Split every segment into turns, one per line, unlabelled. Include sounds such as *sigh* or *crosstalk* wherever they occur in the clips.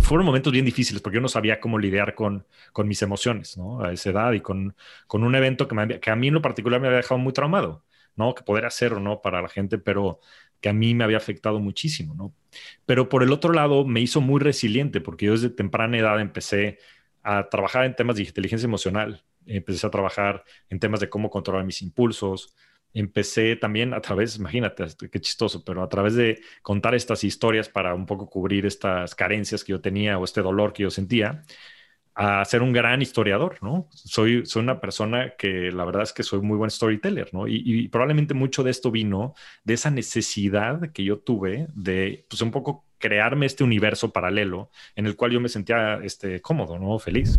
Fueron momentos bien difíciles porque yo no sabía cómo lidiar con, con mis emociones, ¿no? A esa edad y con, con un evento que, que a mí en lo particular me había dejado muy traumado, ¿no? Que poder hacer o no para la gente, pero que a mí me había afectado muchísimo, ¿no? Pero por el otro lado me hizo muy resiliente porque yo desde temprana edad empecé a trabajar en temas de inteligencia emocional, empecé a trabajar en temas de cómo controlar mis impulsos, empecé también a través, imagínate, qué chistoso, pero a través de contar estas historias para un poco cubrir estas carencias que yo tenía o este dolor que yo sentía, a ser un gran historiador, ¿no? Soy, soy una persona que la verdad es que soy muy buen storyteller, ¿no? Y, probablemente mucho de esto vino de esa necesidad que yo tuve de, pues un poco crearme este universo paralelo en el cual yo me sentía este, cómodo, ¿no? Feliz.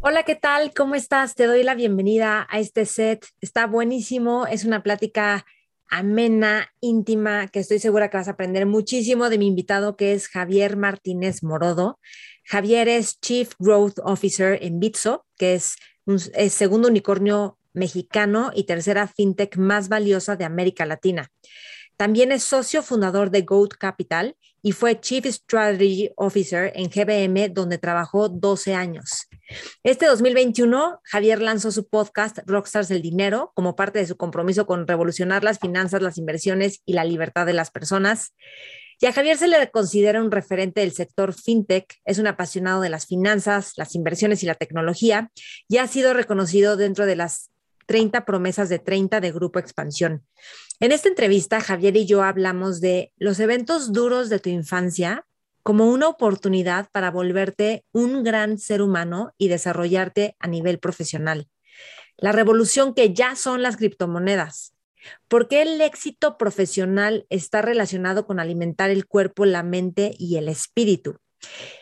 Hola, ¿qué tal? ¿Cómo estás? Te doy la bienvenida a este set. Está buenísimo. Es una plática amena, íntima, que estoy segura que vas a aprender muchísimo de mi invitado, que es Javier Martínez Morodo. Javier es Chief Growth Officer en Bitso, que es un segundo unicornio mexicano y tercera fintech más valiosa de América Latina. También es socio fundador de Goat Capital y fue Chief Strategy Officer en GBM, donde trabajó 12 años. Este 2021, Javier lanzó su podcast Rockstars del Dinero como parte de su compromiso con revolucionar las finanzas, las inversiones y la libertad de las personas. Y a Javier se le considera un referente del sector fintech, es un apasionado de las finanzas, las inversiones y la tecnología, y ha sido reconocido dentro de las 30 promesas de 30 de Grupo Expansión. En esta entrevista, Javier y yo hablamos de los eventos duros de tu infancia como una oportunidad para volverte un gran ser humano y desarrollarte a nivel profesional. La revolución que ya son las criptomonedas. ¿Por qué el éxito profesional está relacionado con alimentar el cuerpo, la mente y el espíritu?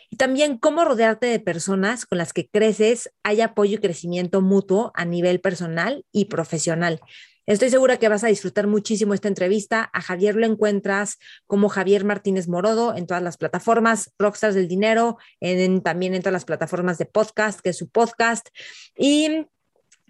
Y también cómo rodearte de personas con las que creces, hay apoyo y crecimiento mutuo a nivel personal y profesional. Estoy segura que vas a disfrutar muchísimo esta entrevista. A Javier lo encuentras como Javier Martínez Morodo en todas las plataformas, Rockstars del Dinero, en, también en todas las plataformas de podcast, que es su podcast. Y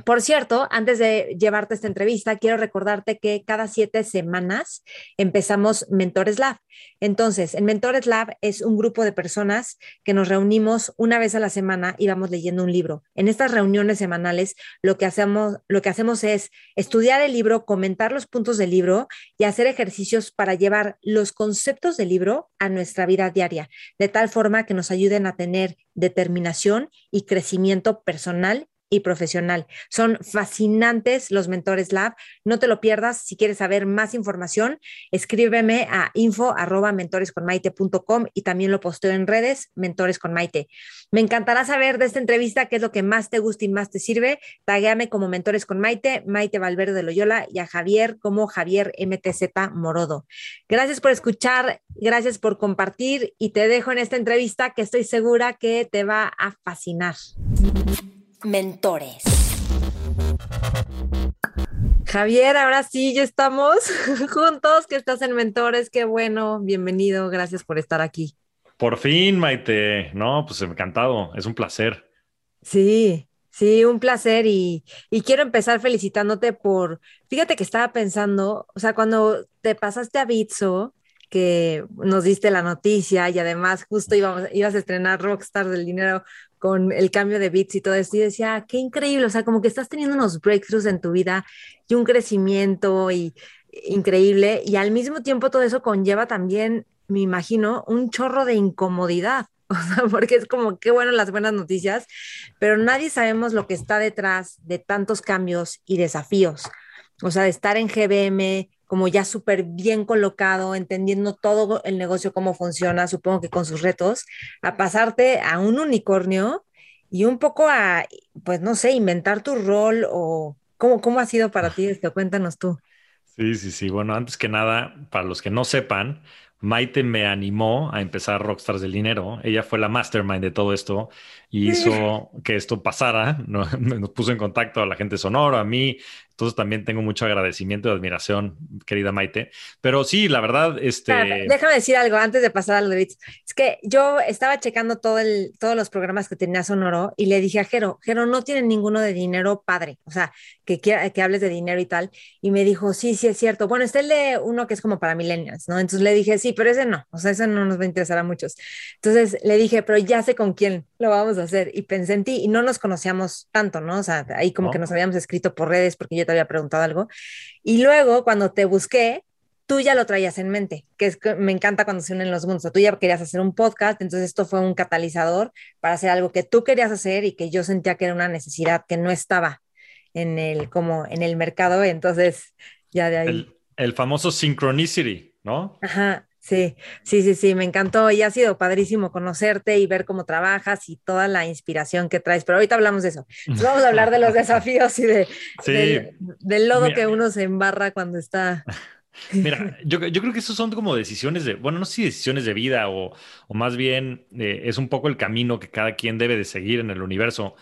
por cierto, antes de llevarte esta entrevista, quiero recordarte que cada siete semanas empezamos Mentores Lab. Entonces, en Mentores Lab es un grupo de personas que nos reunimos una vez a la semana y vamos leyendo un libro. En estas reuniones semanales, lo que hacemos, lo que hacemos es estudiar el libro, comentar los puntos del libro y hacer ejercicios para llevar los conceptos del libro a nuestra vida diaria, de tal forma que nos ayuden a tener determinación y crecimiento personal y profesional. Son fascinantes los Mentores Lab. No te lo pierdas. Si quieres saber más información, escríbeme a info arroba y también lo posteo en redes Mentores con Maite. Me encantará saber de esta entrevista qué es lo que más te gusta y más te sirve. Tagueame como Mentores con Maite, Maite Valverde de Loyola y a Javier como Javier MTZ Morodo. Gracias por escuchar, gracias por compartir y te dejo en esta entrevista que estoy segura que te va a fascinar. Mentores. Javier, ahora sí, ya estamos *laughs* juntos, que estás en Mentores, qué bueno, bienvenido, gracias por estar aquí.
Por fin, Maite, no, pues encantado, es un placer.
Sí, sí, un placer y, y quiero empezar felicitándote por, fíjate que estaba pensando, o sea, cuando te pasaste a Bitso, que nos diste la noticia y además justo íbamos, ibas a estrenar Rockstar del Dinero con el cambio de bits y todo esto. Y decía, qué increíble, o sea, como que estás teniendo unos breakthroughs en tu vida y un crecimiento y, increíble. Y al mismo tiempo todo eso conlleva también, me imagino, un chorro de incomodidad. *laughs* O sea, porque es como qué bueno las buenas noticias, pero nadie sabemos lo que está detrás de tantos cambios y desafíos. O sea, de estar en GBM, como ya súper bien colocado, entendiendo todo el negocio, cómo funciona, supongo que con sus retos, a pasarte a un unicornio y un poco a, pues no sé, inventar tu rol o cómo, cómo ha sido para ti esto, cuéntanos tú.
Sí, sí, sí. Bueno, antes que nada, para los que no sepan, Maite me animó a empezar Rockstars del Dinero. Ella fue la mastermind de todo esto y hizo que esto pasara, *laughs* nos puso en contacto a la gente sonora, a mí, entonces también tengo mucho agradecimiento y admiración, querida Maite. Pero sí, la verdad, este...
déjame decir algo antes de pasar al de Es que yo estaba checando todo el, todos los programas que tenía Sonoro y le dije a Jero, Jero, no tiene ninguno de dinero padre, o sea, que, que hables de dinero y tal. Y me dijo, sí, sí, es cierto. Bueno, este es de uno que es como para millennials, ¿no? Entonces le dije, sí, pero ese no, o sea, ese no nos va a interesar a muchos. Entonces le dije, pero ya sé con quién lo vamos a hacer. Y pensé en ti y no nos conocíamos tanto, ¿no? O sea, ahí como que nos habíamos escrito por redes porque yo te había preguntado algo. Y luego, cuando te busqué, tú ya lo traías en mente, que es me encanta cuando se unen los mundos. tú ya querías hacer un podcast, entonces esto fue un catalizador para hacer algo que tú querías hacer y que yo sentía que era una necesidad que no estaba en el, como en el mercado. Entonces, ya de ahí.
El, el famoso synchronicity, ¿no?
Ajá. Sí, sí, sí, sí, me encantó y ha sido padrísimo conocerte y ver cómo trabajas y toda la inspiración que traes, pero ahorita hablamos de eso. vamos a hablar de los desafíos y de, *laughs* del, lodo que uno se embarra cuando está... *laughs*
Mira, yo, creo que esos son como decisiones de, bueno, no sé si decisiones de vida o, más bien eh, es un poco el camino que cada quien debe de seguir en el universo.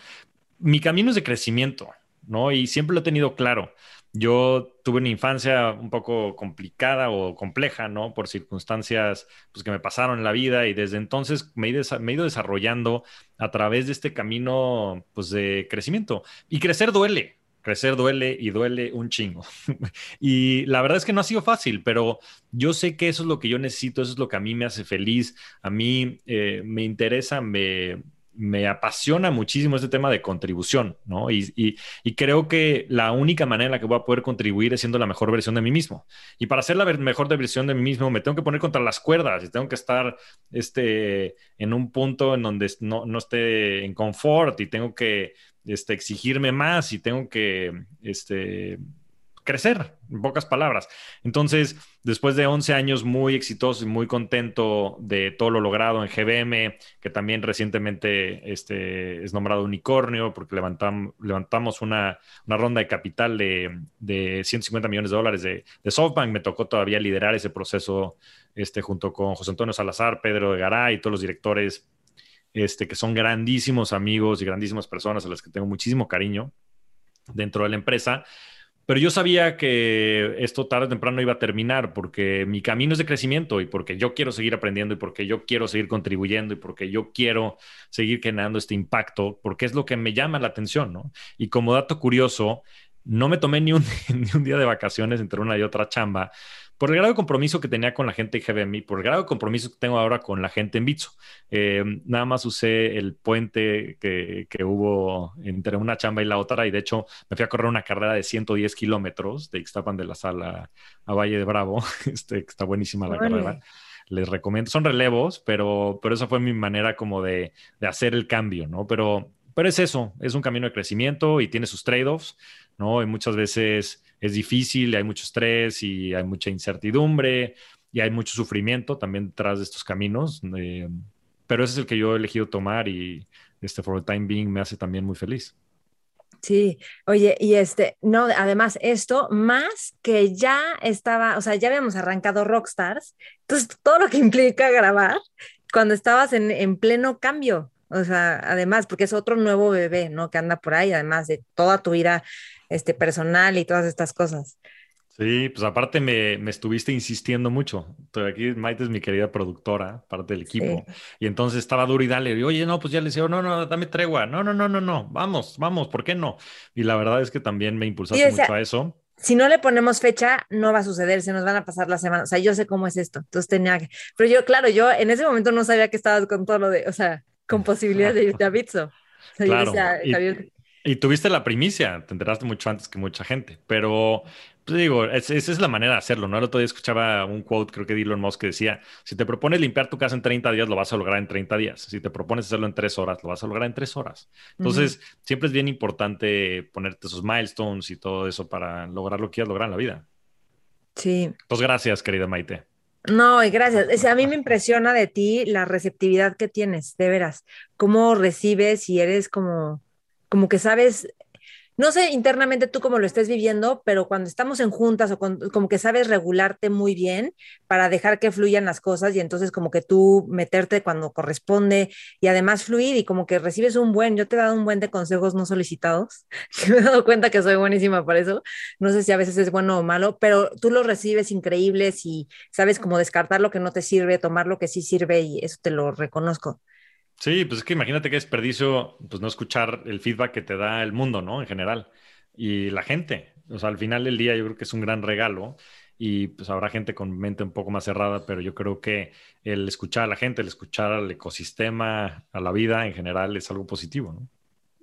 Mi camino es de crecimiento, ¿no? Y siempre lo he tenido claro. Yo tuve una infancia un poco complicada o compleja, ¿no? Por circunstancias pues, que me pasaron en la vida y desde entonces me he, me ido desarrollando a través de este camino pues, de crecimiento. Y crecer duele, crecer duele y duele un chingo. *laughs* y la verdad es que no ha sido fácil, pero yo sé que eso es lo que yo necesito, eso es lo que a mí me hace feliz, a mí eh, me interesa, me, me apasiona muchísimo este tema de contribución, ¿no? Y, creo que la única manera en la que voy a poder contribuir es siendo la mejor versión de mí mismo. Y para ser la mejor versión de mí mismo, me tengo que poner contra las cuerdas y tengo que estar este, en un punto en donde no, no esté en confort y tengo que este, exigirme más y tengo que este, crecer, en pocas palabras. Entonces, después de 11 años muy exitoso y muy contento de todo lo logrado en GBM, que también recientemente este, es nombrado unicornio porque levantamos una, ronda de capital de, de, 150 millones de dólares de, SoftBank, me tocó todavía liderar ese proceso este, junto con José Antonio Salazar, Pedro de Garay todos los directores este, que son grandísimos amigos y grandísimas personas a las que tengo muchísimo cariño dentro de la empresa. Pero yo sabía que esto tarde o temprano iba a terminar porque mi camino es de crecimiento y porque yo quiero seguir aprendiendo y porque yo quiero seguir contribuyendo y porque yo quiero seguir generando este impacto, porque es lo que me llama la atención, ¿no? Y como dato curioso, no me tomé ni un, *laughs* ni un día de vacaciones entre una y otra chamba por el grado de compromiso que tenía con la gente de GBMI, por el grado de compromiso que tengo ahora con la gente en Bitso. Eh, nada más usé el puente que, que, hubo entre una chamba y la otra y de hecho me fui a correr una carrera de 110 kilómetros de Ixtapan de la Sala a Valle de Bravo. *laughs* Este, está buenísima la carrera les recomiendo. Son relevos, pero, pero esa fue mi manera como de, de, hacer el cambio, ¿no? Pero, pero es eso, es un camino de crecimiento y tiene sus trade-offs, ¿no? Y muchas veces es difícil, hay mucho estrés y hay mucha incertidumbre y hay mucho sufrimiento también detrás de estos caminos. Eh, pero ese es el que yo he elegido tomar y este for the time being me hace también muy feliz.
Sí, oye, y este, no, además esto, más que ya estaba, o sea, ya habíamos arrancado Rockstars, entonces todo lo que implica grabar cuando estabas en, en pleno cambio, o sea, además, porque es otro nuevo bebé, ¿no? Que anda por ahí, además de toda tu vida este, personal y todas estas cosas.
Sí, pues aparte me, me estuviste insistiendo mucho. Aquí Maite es mi querida productora, parte del equipo. Y entonces estaba duro y dale. Y, Oye, no, pues ya le decía, no, no, dame tregua. No, no, no, no, no. Vamos, vamos, ¿por qué no? Y la verdad es que también me impulsaste mucho a eso.
Si no le ponemos fecha, no va a suceder, se nos van a pasar las semanas. O sea, yo sé cómo es esto. Entonces tenía que. Pero yo, claro, yo en ese momento no sabía que estabas con todo lo de, o sea, con posibilidades de irte a Bitso.
claro. Y tuviste la primicia, te enteraste mucho antes que mucha gente, pero pues digo, esa es la manera de hacerlo, ¿no? El otro día escuchaba un quote, creo que de Elon Musk, que decía, si te propones limpiar tu casa en 30 días, lo vas a lograr en 30 días. Si te propones hacerlo en 3 horas, lo vas a lograr en 3 horas. Entonces, siempre es bien importante ponerte esos milestones y todo eso para lograr lo que quieras lograr en la vida.
Sí.
Pues gracias, querida Maite.
No, y gracias. a mí me impresiona de ti la receptividad que tienes, de veras. Cómo recibes y eres como como que sabes, no sé internamente tú cómo lo estés viviendo, pero cuando estamos en juntas o como que sabes regularte muy bien para dejar que fluyan las cosas y entonces como que tú meterte cuando corresponde y además fluir y como que recibes un buen, yo te he dado un buen de consejos no solicitados, *laughs* me he dado cuenta que soy buenísima para eso, no sé si a veces es bueno o malo, pero tú lo recibes increíbles y sabes cómo descartar lo que no te sirve, tomar lo que sí sirve y eso te lo reconozco.
Sí, pues es que imagínate qué desperdicio, pues no escuchar el feedback que te da el mundo, ¿no? En general. Y la gente. O sea, al final del día yo creo que es un gran regalo y pues habrá gente con mente un poco más cerrada, pero yo creo que el escuchar a la gente, el escuchar al ecosistema, a la vida en general es algo positivo, ¿no?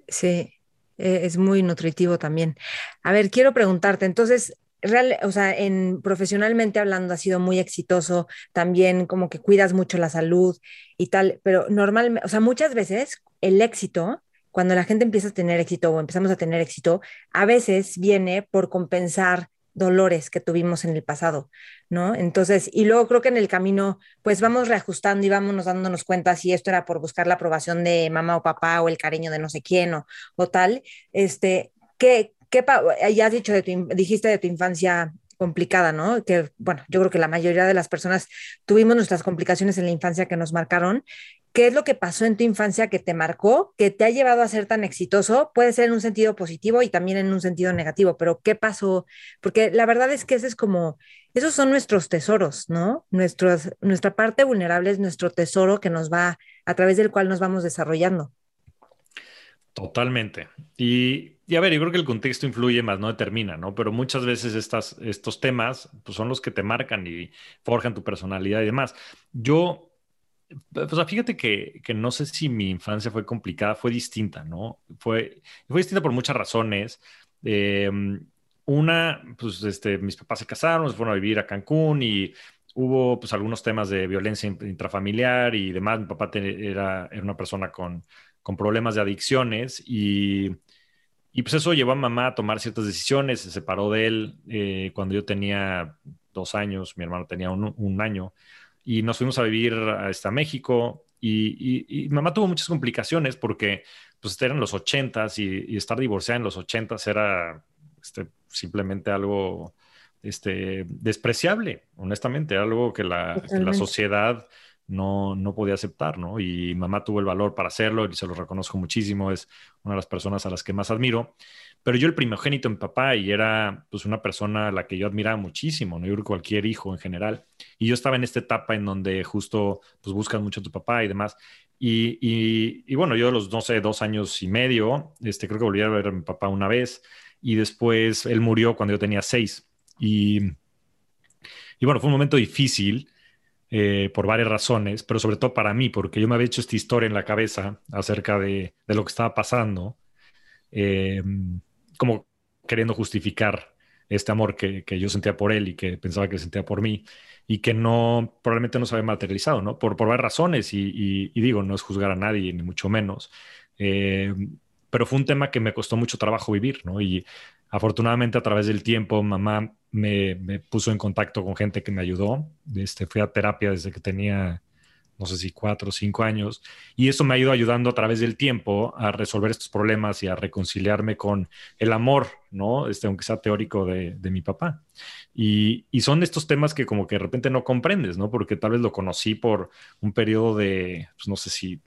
Sí, e, es muy nutritivo también. A ver, quiero preguntarte, entonces, real, o sea, en profesionalmente hablando, ha sido muy exitoso, también como que cuidas mucho la salud y tal, pero normalmente, o sea, muchas veces el éxito, cuando la gente empieza a tener éxito o empezamos a tener éxito, a veces viene por compensar dolores que tuvimos en el pasado, ¿no? Entonces, y luego creo que en el camino, pues vamos reajustando y vamos dándonos cuenta si esto era por buscar la aprobación de mamá o papá o el cariño de no sé quién o, o tal, este, ¿qué, ¿Qué ya has dicho de tu, dijiste de tu infancia complicada, ¿no? Que, bueno, yo creo que la mayoría de las personas tuvimos nuestras complicaciones en la infancia que nos marcaron. ¿Qué es lo que pasó en tu infancia que te marcó, que te ha llevado a ser tan exitoso? Puede ser en un sentido positivo y también en un sentido negativo, pero ¿qué pasó? Porque la verdad es que ese es como, esos son nuestros tesoros, ¿no? Nuestros, nuestra parte vulnerable es nuestro tesoro que nos va, a través del cual nos vamos desarrollando.
Totalmente. Y, a ver, yo creo que el contexto influye más, no determina, ¿no? Pero muchas veces estas, estos temas pues, son los que te marcan y forjan tu personalidad y demás. Yo, pues fíjate que, que no sé si mi infancia fue complicada, fue distinta, ¿no? Fue, fue distinta por muchas razones. Em, una, pues este, mis papás se casaron, se fueron a vivir a Cancún y hubo pues algunos temas de violencia intrafamiliar y demás. Mi papá era, era una persona con con problemas de adicciones y, y, pues eso llevó a mamá a tomar ciertas decisiones, se separó de él eh, cuando yo tenía dos años, mi hermano tenía un, año y nos fuimos a vivir hasta México y, y, mamá tuvo muchas complicaciones porque pues eran los ochentas y, y estar divorciada en los ochentas era este, simplemente algo este, despreciable, honestamente, algo que la, que la sociedad no, no podía aceptar, ¿no? Y mamá tuvo el valor para hacerlo y se lo reconozco muchísimo, es una de las personas a las que más admiro. Pero yo el primogénito en papá y era pues una persona a la que yo admiraba muchísimo, ¿no? Yo creo cualquier hijo en general. Y yo estaba en esta etapa en donde justo pues buscan mucho a tu papá y demás. Y, y, bueno, yo a los, no sé, dos años y medio, este, creo que volví a ver a mi papá una vez y después él murió cuando yo tenía seis. Y, y bueno, fue un momento difícil eh, por varias razones, pero sobre todo para mí, porque yo me había hecho esta historia en la cabeza acerca de, lo que estaba pasando, eh, como queriendo justificar este amor que, yo sentía por él y que pensaba que sentía por mí y que no, probablemente no se había materializado, ¿no? Por, por varias razones y, digo, no es juzgar a nadie, ni mucho menos. Eh, pero fue un tema que me costó mucho trabajo vivir, ¿no? Y afortunadamente a través del tiempo mamá me, puso en contacto con gente que me ayudó. Este, fui a terapia desde que tenía, no sé si cuatro o cinco años, y eso me ha ido ayudando a través del tiempo a resolver estos problemas y a reconciliarme con el amor, ¿no? Este, aunque sea teórico de, mi papá. Y, y, son estos temas que como que de repente no comprendes, ¿no? Porque tal vez lo conocí por un periodo de, pues no sé si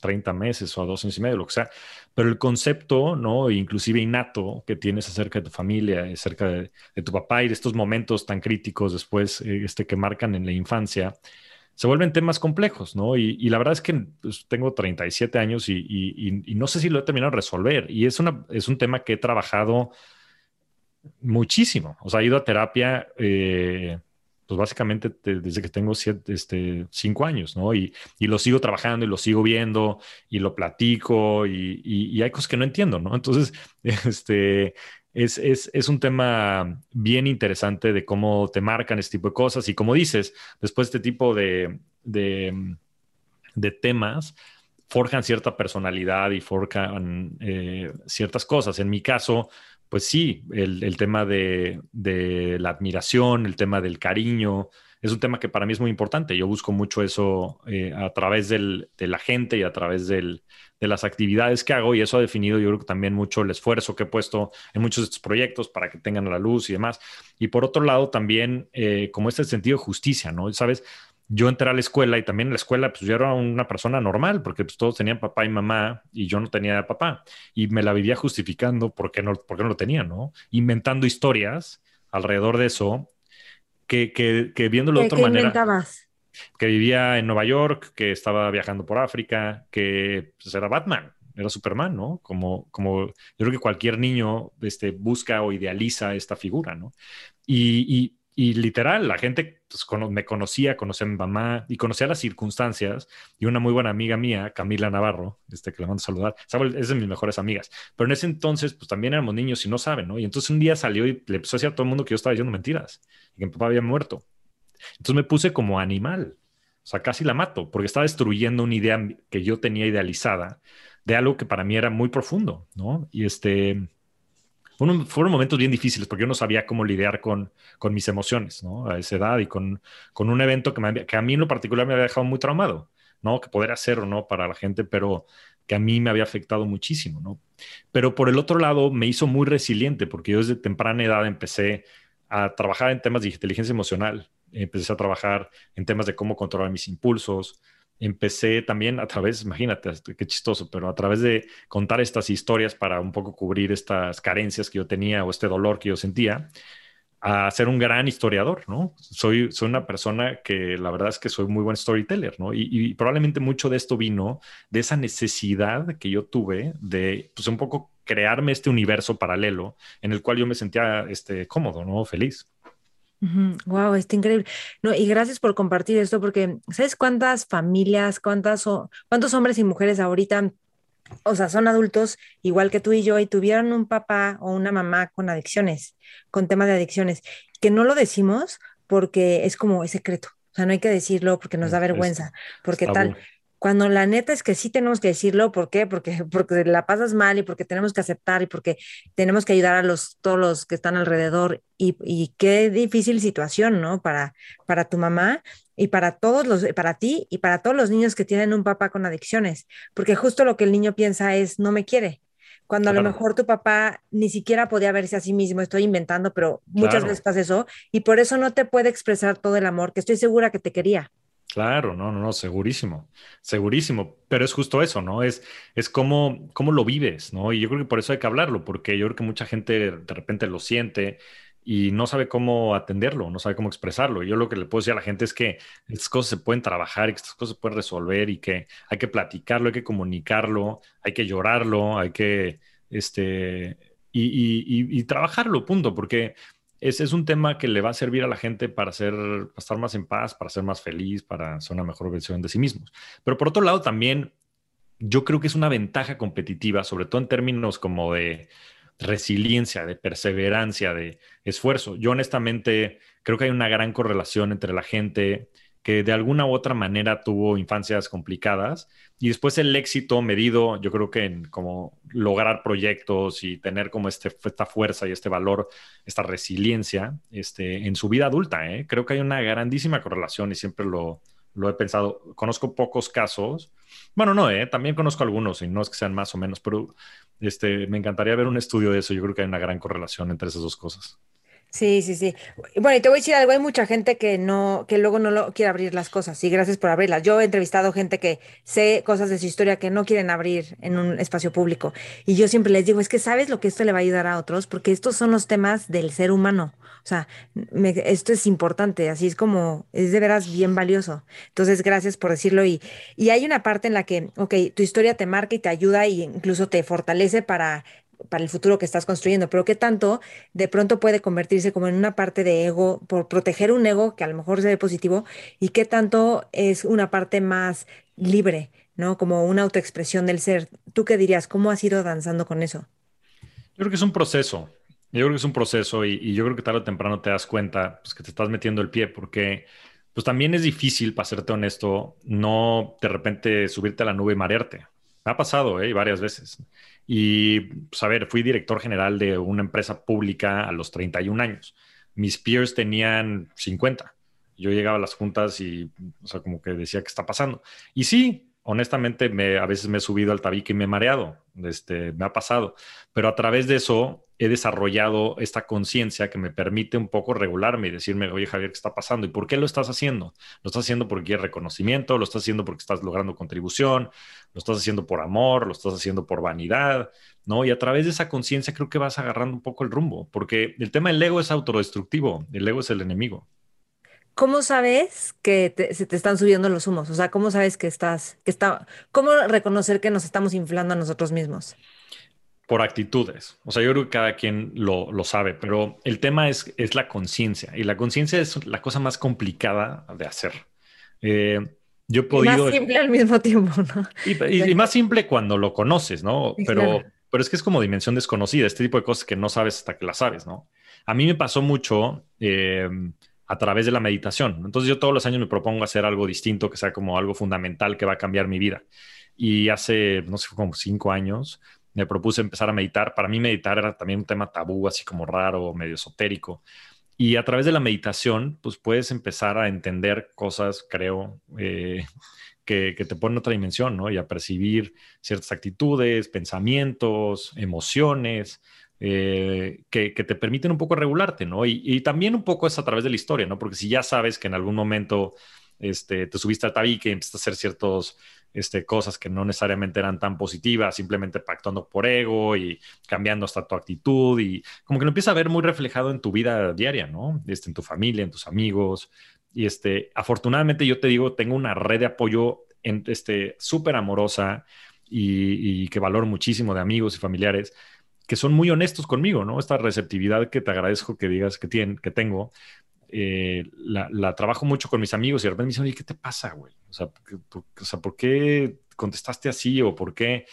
30 meses o a dos años y medio, lo que sea. Pero el concepto, ¿no? Inclusive innato que tienes acerca de tu familia, acerca de, tu papá y de estos momentos tan críticos después eh, este, que marcan en la infancia, se vuelven temas complejos, ¿no? Y, la verdad es que pues, tengo 37 años y, no sé si lo he terminado de resolver. Y es, una, es un tema que he trabajado muchísimo. O sea, he ido a terapia. Eh, pues básicamente desde que tengo este, cinco años, ¿no? Y, lo sigo trabajando y lo sigo viendo y lo platico y, hay cosas que no entiendo, ¿no? Entonces, *laughs* este, es, un tema bien interesante de cómo te marcan este tipo de cosas y como dices, después de este tipo de temas, forjan cierta personalidad y forjan eh, ciertas cosas. En mi caso, pues sí, el, tema de, la admiración, el tema del cariño, es un tema que para mí es muy importante. Yo busco mucho eso eh, a través de la gente y a través de las actividades que hago y eso ha definido yo creo que también mucho el esfuerzo que he puesto en muchos de estos proyectos para que tengan la luz y demás. Y por otro lado también eh, como este sentido de justicia, ¿no? Sabes, yo entré a la escuela y también en la escuela, pues yo era una persona normal, porque pues, todos tenían papá y mamá y yo no tenía papá. Y me la vivía justificando porque no, porque no lo tenía, ¿no? Inventando historias alrededor de eso, que, que, que viéndolo de otra manera. Inventabas? Que vivía en Nueva York, que estaba viajando por África, que pues, era Batman, era Superman, ¿no? Como, como yo creo que cualquier niño este, busca o idealiza esta figura, ¿no? y, y literal, la gente pues, me conocía, conocía a mi mamá y conocía las circunstancias. Y una muy buena amiga mía, Camila Navarro, este que le mando a saludar, es de mis mejores amigas. Pero en ese entonces, pues también éramos niños y no saben, ¿no? Y entonces un día salió y le empezó a decir a todo el mundo que yo estaba diciendo mentiras y que mi papá había muerto. Entonces me puse como animal. O sea, casi la mato, porque estaba destruyendo una idea que yo tenía idealizada de algo que para mí era muy profundo, ¿no? Y este fueron, momentos bien difíciles porque yo no sabía cómo lidiar con, con mis emociones. A esa edad y con, con un evento que, que a mí en lo particular me había dejado muy traumado, ¿no? Que poder hacer o no para la gente, pero que a mí me había afectado muchísimo, ¿no? Pero por el otro lado me hizo muy resiliente porque yo desde temprana edad empecé a trabajar en temas de inteligencia emocional, empecé a trabajar en temas de cómo controlar mis impulsos, empecé también a través, imagínate, qué chistoso, pero a través de contar estas historias para un poco cubrir estas carencias que yo tenía o este dolor que yo sentía, a ser un gran historiador, ¿no? Soy, soy una persona que la verdad es que soy muy buen storyteller, ¿no? Y, probablemente mucho de esto vino de esa necesidad que yo tuve de, pues un poco crearme este universo paralelo en el cual yo me sentía este, cómodo, ¿no? Feliz.
Wow, está increíble. No, y gracias por compartir esto, porque ¿sabes cuántas familias, cuántas cuántos hombres y mujeres ahorita, o sea, son adultos igual que tú y yo y tuvieron un papá o una mamá con adicciones, con temas de adicciones, que no lo decimos porque es como es secreto. O sea, no hay que decirlo porque nos da vergüenza, porque tal cuando la neta es que sí tenemos que decirlo, ¿por qué? Porque, *laughs* porque la pasas mal y porque tenemos que aceptar y porque tenemos que ayudar a los, todos los que están alrededor y, y qué difícil situación, ¿no? Para, para tu mamá y para todos los, para ti y para todos los niños que tienen un papá con adicciones, porque justo lo que el niño piensa es, no me quiere, cuando a lo mejor tu papá ni siquiera podía verse a sí mismo, estoy inventando, pero muchas veces pasa eso, y por eso no te puede expresar todo el amor que estoy segura que te quería.
Claro, no, no, no, segurísimo, segurísimo. Pero es justo eso, ¿no? Es, es cómo, cómo lo vives, ¿no? Y yo creo que por eso hay que hablarlo, porque yo creo que mucha gente de repente lo siente y no sabe cómo atenderlo, no sabe cómo expresarlo. Yo lo que le puedo decir a la gente es que estas cosas se pueden trabajar y que estas cosas se pueden resolver y que hay que platicarlo, hay que comunicarlo, hay que llorarlo, hay que, este, y, y, y trabajarlo, punto, porque ese es un tema que le va a servir a la gente para, ser, estar más en paz, para ser más feliz, para ser una mejor versión de sí mismos. Pero por otro lado, también yo creo que es una ventaja competitiva, sobre todo en términos como de resiliencia, de perseverancia, de esfuerzo. Yo honestamente creo que hay una gran correlación entre la gente que de alguna u otra manera tuvo infancias complicadas y después el éxito medido, yo creo que en como lograr proyectos y tener como este, esta fuerza y este valor, esta resiliencia este, en su vida adulta. ¿eh? Creo que hay una grandísima correlación y siempre lo, lo he pensado. Conozco pocos casos. Bueno, no, ¿eh? también conozco algunos y no es que sean más o menos, pero este, me encantaría ver un estudio de eso. Yo creo que hay una gran correlación entre esas dos cosas.
Sí, sí, sí. Bueno, y te voy a decir algo, hay mucha gente que no, que luego no lo quiere abrir las cosas, y gracias por abrirlas. Yo he entrevistado gente que sé cosas de su historia que no quieren abrir en un espacio público. Y yo siempre les digo, es que sabes lo que esto le va a ayudar a otros, porque estos son los temas del ser humano. O sea, esto es importante, así es como, es de veras bien valioso. Entonces, gracias por decirlo. Y, y hay una parte en la que, ok, tu historia te marca y te ayuda e incluso te fortalece para para el futuro que estás construyendo, pero qué tanto de pronto puede convertirse como en una parte de ego, por proteger un ego que a lo mejor se ve positivo, y qué tanto es una parte más libre, ¿no? Como una autoexpresión del ser. ¿Tú qué dirías? ¿Cómo has ido danzando con eso?
Yo creo que es un proceso. Yo creo que es un proceso y, yo creo que tarde o temprano te das cuenta pues, que te estás metiendo el pie porque pues también es difícil, para serte honesto, no de repente subirte a la nube y marearte. Ha pasado, ¿eh? Varias veces. Y, pues, a ver, fui director general de una empresa pública a los 31 años. Mis peers tenían 50. Yo llegaba a las juntas y, o sea, como que decía, ¿qué está pasando? Y sí, honestamente, me, a veces me he subido al tabique y me he mareado, este, me ha pasado, pero a través de eso he desarrollado esta conciencia que me permite un poco regularme y decirme, oye Javier, ¿qué está pasando? ¿Y por qué lo estás haciendo? ¿Lo estás haciendo porque quieres reconocimiento? ¿Lo estás haciendo porque estás logrando contribución? ¿Lo estás haciendo por amor? ¿Lo estás haciendo por vanidad? ¿No? Y a través de esa conciencia creo que vas agarrando un poco el rumbo, porque el tema del ego es autodestructivo, el ego es el enemigo.
¿Cómo sabes que se te están subiendo los humos? O sea, ¿cómo sabes que estás, que está, cómo reconocer que nos estamos inflando a nosotros mismos?
Por actitudes. O sea, yo creo que cada quien lo, lo sabe, pero el tema es, es la conciencia y la conciencia es la cosa más complicada de hacer. Eh, yo he podido...
Y más simple al mismo tiempo, ¿no?
Y, más simple cuando lo conoces, ¿no? pero, pero es que es como dimensión desconocida, este tipo de cosas que no sabes hasta que las sabes, ¿no? A mí me pasó mucho... Eh, a través de la meditación. Entonces yo todos los años me propongo hacer algo distinto, que sea como algo fundamental que va a cambiar mi vida. Y hace, no sé, como cinco años me propuse empezar a meditar. Para mí meditar era también un tema tabú, así como raro, medio esotérico. Y a través de la meditación, pues puedes empezar a entender cosas, creo, eh, que, te ponen otra dimensión, ¿no? Y a percibir ciertas actitudes, pensamientos, emociones, eh, que, te permiten un poco regularte, ¿no? Y, también un poco es a través de la historia, ¿no? Porque si ya sabes que en algún momento este, te subiste al tabique y empezaste a hacer ciertas este, cosas que no necesariamente eran tan positivas, simplemente pactando por ego y cambiando hasta tu actitud y como que lo empieza a ver muy reflejado en tu vida diaria, ¿no? Este, en tu familia, en tus amigos. Y este, afortunadamente yo te digo, tengo una red de apoyo este, súper amorosa y, y que valoro muchísimo de amigos y familiares que son muy honestos conmigo, ¿no? Esta receptividad que te agradezco que digas que, tienen, que tengo, eh, la, trabajo mucho con mis amigos y de repente me dicen, oye, ¿qué te pasa, güey? O sea, o sea, ¿por qué contestaste así o por qué?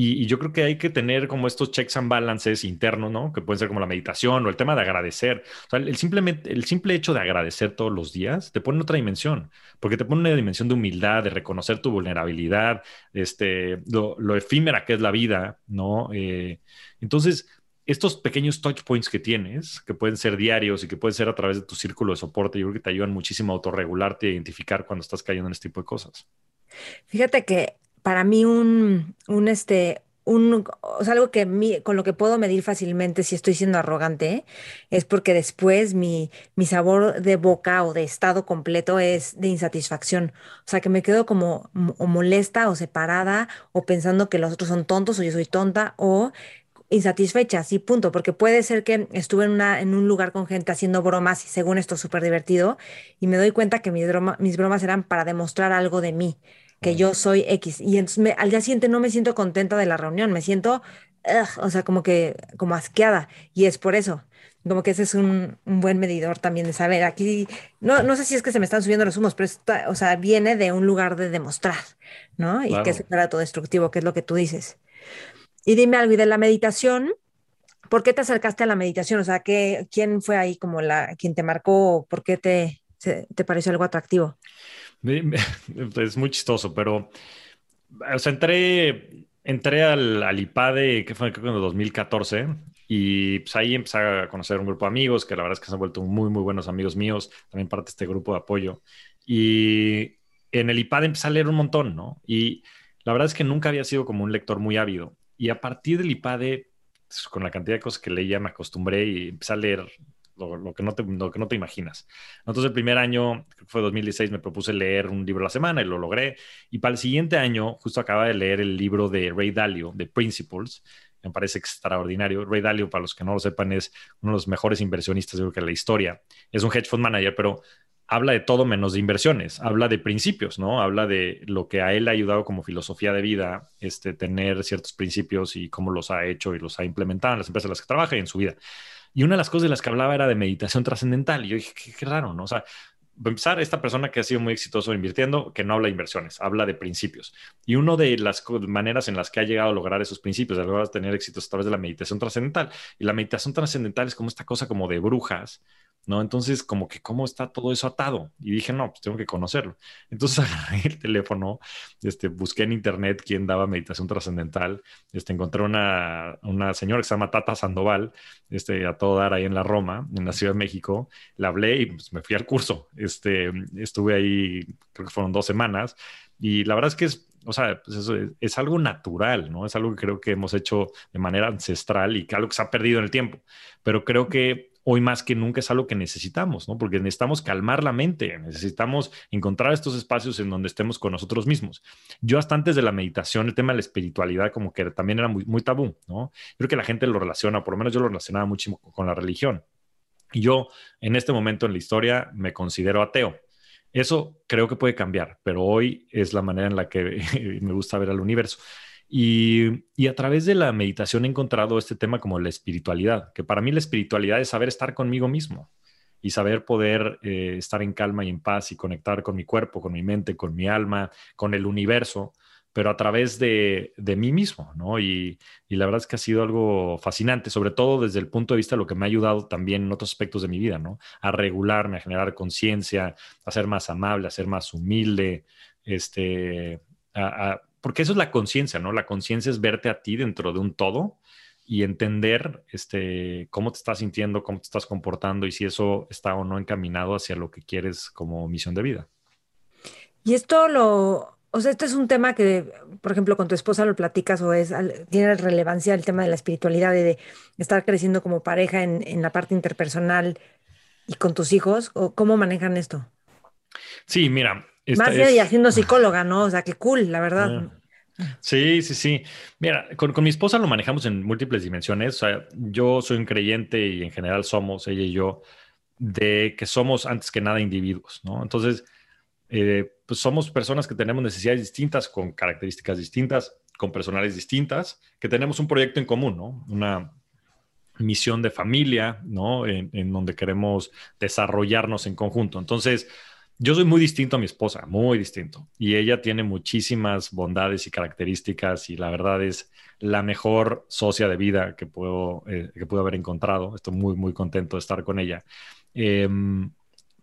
Y, yo creo que hay que tener como estos checks and balances internos, ¿no? Que pueden ser como la meditación o el tema de agradecer. O sea, el, simplemente, el simple hecho de agradecer todos los días te pone otra dimensión, porque te pone una dimensión de humildad, de reconocer tu vulnerabilidad, este, lo, efímera que es la vida, ¿no? Eh, entonces, estos pequeños touch points que tienes, que pueden ser diarios y que pueden ser a través de tu círculo de soporte, yo creo que te ayudan muchísimo a autorregularte e identificar cuando estás cayendo en este tipo de cosas.
Fíjate que para mí un, un este, un, o sea, algo que con lo que puedo medir fácilmente si estoy siendo arrogante es porque después mi, mi sabor de boca o de estado completo es de insatisfacción. O sea, que me quedo como o molesta o separada o pensando que los otros son tontos o yo soy tonta o insatisfecha, sí, punto, porque puede ser que estuve en, una, en un lugar con gente haciendo bromas y según esto súper divertido y me doy cuenta que mis, mis bromas eran para demostrar algo de mí que yo soy X. Y entonces al día siguiente no me siento contenta de la reunión, me siento, o sea, como que, como asqueada. Y es por eso. Como que ese es un, un, buen medidor también de saber. Aquí, no, no sé si es que se me están subiendo los humos, pero está, o sea, viene de un lugar de demostrar, ¿no? Y que es un autodestructivo, que es lo que tú dices. Y dime algo, y de la meditación, ¿por qué te acercaste a la meditación? O sea, ¿qué, ¿quién fue ahí como la, quien te marcó? ¿Por qué te, te pareció algo atractivo? *laughs*
Es muy chistoso, pero, o sea, entré, entré al, al IPADE, que fue en el 2014, y pues ahí empecé a conocer un grupo de amigos que la verdad es que se han vuelto muy, muy buenos amigos míos, también parte de este grupo de apoyo. Y en el IPADE empecé a leer un montón, ¿no? Y la verdad es que nunca había sido como un lector muy ávido. Y a partir del IPADE, pues, con la cantidad de cosas que leía, me acostumbré y empecé a leer lo, que no te, lo que no te imaginas. Entonces, el primer año, fue 2016, me propuse leer un libro a la semana y lo logré. Y para el siguiente año, justo acaba de leer el libro de Ray Dalio, de Principles. Me parece extraordinario. Ray Dalio, para los que no lo sepan, es uno de los mejores inversionistas, de la historia. Es un hedge fund manager, pero habla de todo menos de inversiones, habla de principios, ¿no? Habla de lo que a él ha ayudado como filosofía de vida, este, tener ciertos principios y cómo los ha hecho y los ha implementado en las empresas en las que trabaja y en su vida. Y una de las cosas de las que hablaba era de meditación trascendental. Y yo dije, qué, raro, ¿no? O sea, empezar, esta persona que ha sido muy exitoso invirtiendo, que no habla de inversiones, habla de principios. Y una de las maneras en las que ha llegado a lograr esos principios, de lograr tener éxitos a través de la meditación trascendental. Y la meditación trascendental es como esta cosa como de brujas, ¿no? Entonces, como que, ¿cómo está todo eso atado? Y dije, no, pues tengo que conocerlo. Entonces *laughs* agarré el teléfono, este, busqué en internet quién daba meditación trascendental, este, encontré una, una señora que se llama Tata Sandoval, este, a todo dar ahí en la Roma, en la Ciudad de México, la hablé y pues, me fui al curso. Este, estuve ahí, creo que fueron dos semanas, y la verdad es que es o sea, pues eso es, algo natural, ¿no? Es algo que creo que hemos hecho de manera ancestral y que algo que se ha perdido en el tiempo. Pero creo que hoy más que nunca es algo que necesitamos, ¿no? Porque necesitamos calmar la mente, necesitamos encontrar estos espacios en donde estemos con nosotros mismos. Yo hasta antes de la meditación, el tema de la espiritualidad como que también era muy, tabú, ¿no? Creo que la gente lo relaciona, por lo menos yo lo relacionaba muchísimo con la religión. Y yo en este momento en la historia me considero ateo. Eso creo que puede cambiar, pero hoy es la manera en la que *laughs* me gusta ver al universo. Y, a través de la meditación he encontrado este tema como la espiritualidad, que para mí la espiritualidad es saber estar conmigo mismo y saber poder eh, estar en calma y en paz y conectar con mi cuerpo, con mi mente, con mi alma, con el universo pero a través de, mí mismo, ¿no? Y, la verdad es que ha sido algo fascinante, sobre todo desde el punto de vista de lo que me ha ayudado también en otros aspectos de mi vida, ¿no? A regularme, a generar conciencia, a ser más amable, a ser más humilde, este, porque eso es la conciencia, ¿no? La conciencia es verte a ti dentro de un todo y entender este, cómo te estás sintiendo, cómo te estás comportando y si eso está o no encaminado hacia lo que quieres como misión de vida.
Y esto lo, o sea, este es un tema que, por ejemplo, con tu esposa lo platicas o es, tiene relevancia el tema de la espiritualidad de estar creciendo como pareja en, la parte interpersonal y con tus hijos, o cómo manejan esto.
Sí, mira.
Más bien y haciendo psicóloga, ¿no? O sea, qué cool, la verdad.
Sí, sí, sí. Mira, con, con, mi esposa lo manejamos en múltiples dimensiones. O sea, yo soy un creyente y en general somos, ella y yo, de que somos antes que nada individuos, ¿no? Entonces, eh, pues somos personas que tenemos necesidades distintas, con características distintas, con personales distintas, que tenemos un proyecto en común, ¿no? Una misión de familia, ¿no? En, donde queremos desarrollarnos en conjunto. Entonces, yo soy muy distinto a mi esposa, muy distinto. Y ella tiene muchísimas bondades y características y la verdad es la mejor socia de vida que puedo, eh, que puedo haber encontrado. Estoy muy, muy contento de estar con ella. Eh,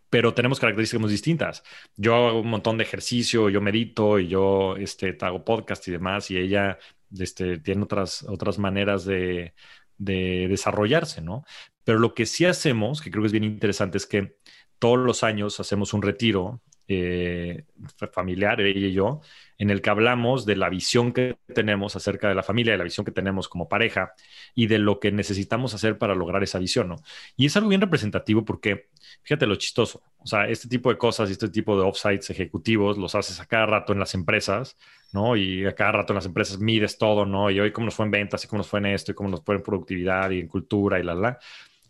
pero tenemos características muy distintas. Yo hago un montón de ejercicio, yo medito y yo este, hago podcast y demás, y ella este, tiene otras, otras maneras de, de desarrollarse, ¿no? Pero lo que sí hacemos, que creo que es bien interesante, es que todos los años hacemos un retiro eh, familiar, ella y yo, en el que hablamos de la visión que tenemos acerca de la familia, de la visión que tenemos como pareja y de lo que necesitamos hacer para lograr esa visión, ¿no? Y es algo bien representativo porque, fíjate lo chistoso, o sea, este tipo de cosas y este tipo de offsites ejecutivos los haces a cada rato en las empresas, ¿no? Y a cada rato en las empresas mides todo, ¿no? Y hoy cómo nos fue en ventas y cómo nos fue en esto y cómo nos fue en productividad y en cultura y la, la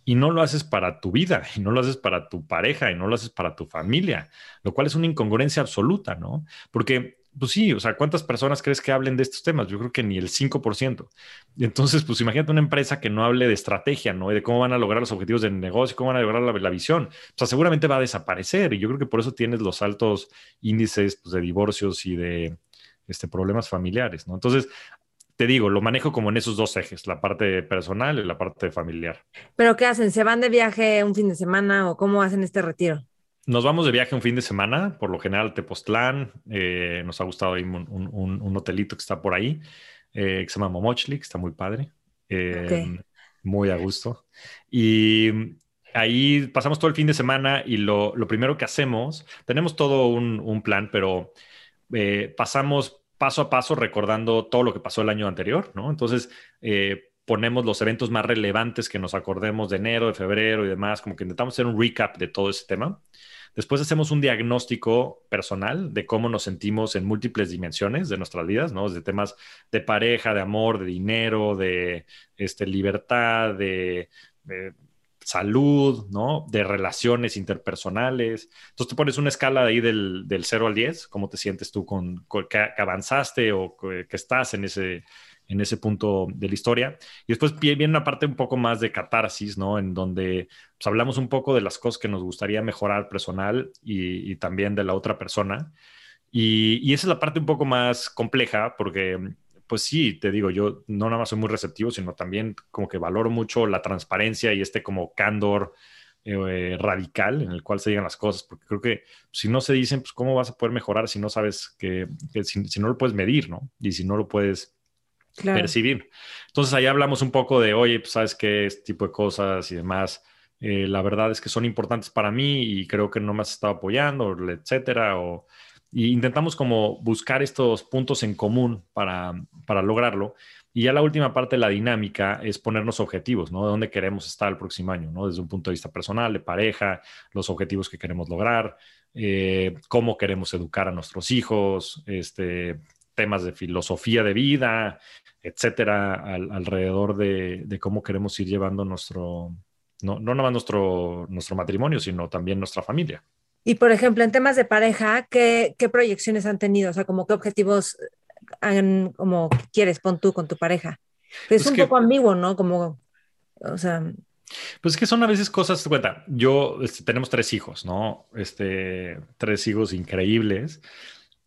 y no lo haces para tu vida, y no lo haces para tu pareja, y no lo haces para tu familia, lo cual es una incongruencia absoluta, ¿no? Porque pues sí, o sea, ¿cuántas personas crees que hablen de estos temas? Yo creo que ni el 5%. Entonces, pues imagínate una empresa que no hable de estrategia, ¿no? Y de cómo van a lograr los objetivos del negocio, cómo van a lograr la, visión. O sea, seguramente va a desaparecer. Y yo creo que por eso tienes los altos índices pues, de divorcios y de este, problemas familiares, ¿no? Entonces, te digo, lo manejo como en esos dos ejes, la parte personal y la parte familiar.
¿Pero qué hacen? ¿Se van de viaje un fin de semana o cómo hacen este retiro?
Nos vamos de viaje un fin de semana, por lo general Tepoztlán. Eh, nos ha gustado ahí un, hotelito que está por ahí, eh, que se llama Momochli, que está muy padre. Eh, muy a gusto. Y ahí pasamos todo el fin de semana y lo, primero que hacemos, tenemos todo un, plan, pero pasamos paso a paso recordando todo lo que pasó el año anterior, ¿no? Entonces, ponemos los eventos más relevantes que nos acordemos de enero, de febrero y demás, como que intentamos hacer un recap de todo ese tema. Después hacemos un diagnóstico personal de cómo nos sentimos en múltiples dimensiones de nuestras vidas, ¿no? De temas de pareja, de amor, de dinero, de este, libertad, de, salud, ¿no? De relaciones interpersonales. Entonces te pones una escala ahí del, del 0 al 10, cómo te sientes tú con, que, avanzaste o que, estás en ese, en ese punto de la historia. Y después viene una parte un poco más de catarsis, ¿no? En donde pues, hablamos un poco de las cosas que nos gustaría mejorar personal y, también de la otra persona. Y, esa es la parte un poco más compleja porque, pues sí, te digo, yo no nada más soy muy receptivo, sino también como que valoro mucho la transparencia y este como candor eh, radical en el cual se digan las cosas, porque creo que si no se dicen, pues cómo vas a poder mejorar si no sabes que, si, no lo puedes medir, ¿no? Y si no lo puedes percibir. Entonces ahí hablamos un poco de, oye, pues sabes qué, este tipo de cosas y demás. Eh, la verdad es que son importantes para mí y creo que no me has estado apoyando, etcétera, o y intentamos como buscar estos puntos en común para, para lograrlo. Y ya la última parte de la dinámica es ponernos objetivos, ¿no? De dónde queremos estar el próximo año, ¿no? Desde un punto de vista personal, de pareja, los objetivos que queremos lograr, eh, cómo queremos educar a nuestros hijos, este, temas de filosofía de vida, etcétera, alrededor de, cómo queremos ir llevando nuestro, no, no nada más nuestro, nuestro matrimonio, sino también nuestra familia.
Y por ejemplo, en temas de pareja, ¿qué, qué proyecciones han tenido? O sea, como qué objetivos han, como quieres, pon tú con tu pareja. Es, un poco ambiguo, ¿no? Como, o sea...
Pues es que son a veces cosas, cuenta, yo, este, tenemos tres hijos, ¿no? Este, tres hijos increíbles,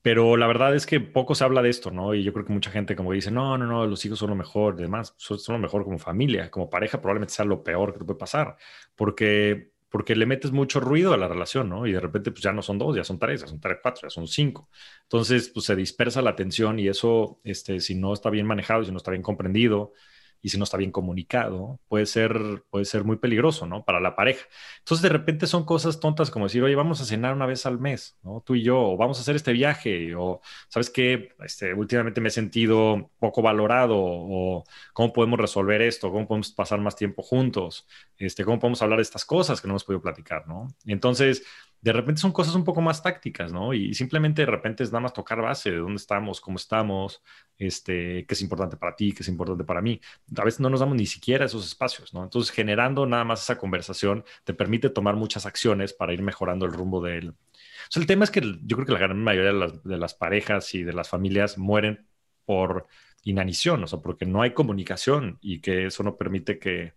pero la verdad es que poco se habla de esto, ¿no? Y yo creo que mucha gente como dice, no, no, no, los hijos son lo mejor, además, son, son lo mejor como familia, como pareja probablemente sea lo peor que te puede pasar, porque porque le metes mucho ruido a la relación, ¿no? Y de repente, pues ya no son dos, ya son tres, ya son tres, cuatro, ya son cinco. Entonces, pues se dispersa la atención y eso, este, si no está bien manejado, si no está bien comprendido, y si no está bien comunicado, puede ser, puede ser muy peligroso, ¿no? Para la pareja. Entonces, de repente son cosas tontas como decir, oye, vamos a cenar una vez al mes, ¿no? Tú y yo, o vamos a hacer este viaje, o, ¿sabes qué? Este, últimamente me he sentido poco valorado, o cómo podemos resolver esto, cómo podemos pasar más tiempo juntos, este, cómo podemos hablar de estas cosas que no hemos podido platicar, ¿no? Entonces, de repente son cosas un poco más tácticas, ¿no? Y simplemente de repente es nada más tocar base de dónde estamos, cómo estamos, este, qué es importante para ti, qué es importante para mí. A veces no nos damos ni siquiera esos espacios, ¿no? Entonces, generando nada más esa conversación te permite tomar muchas acciones para ir mejorando el rumbo de él. O sea, el tema es que yo creo que la gran mayoría de las, de las parejas y de las familias mueren por inanición, o sea, porque no hay comunicación y que eso no permite que,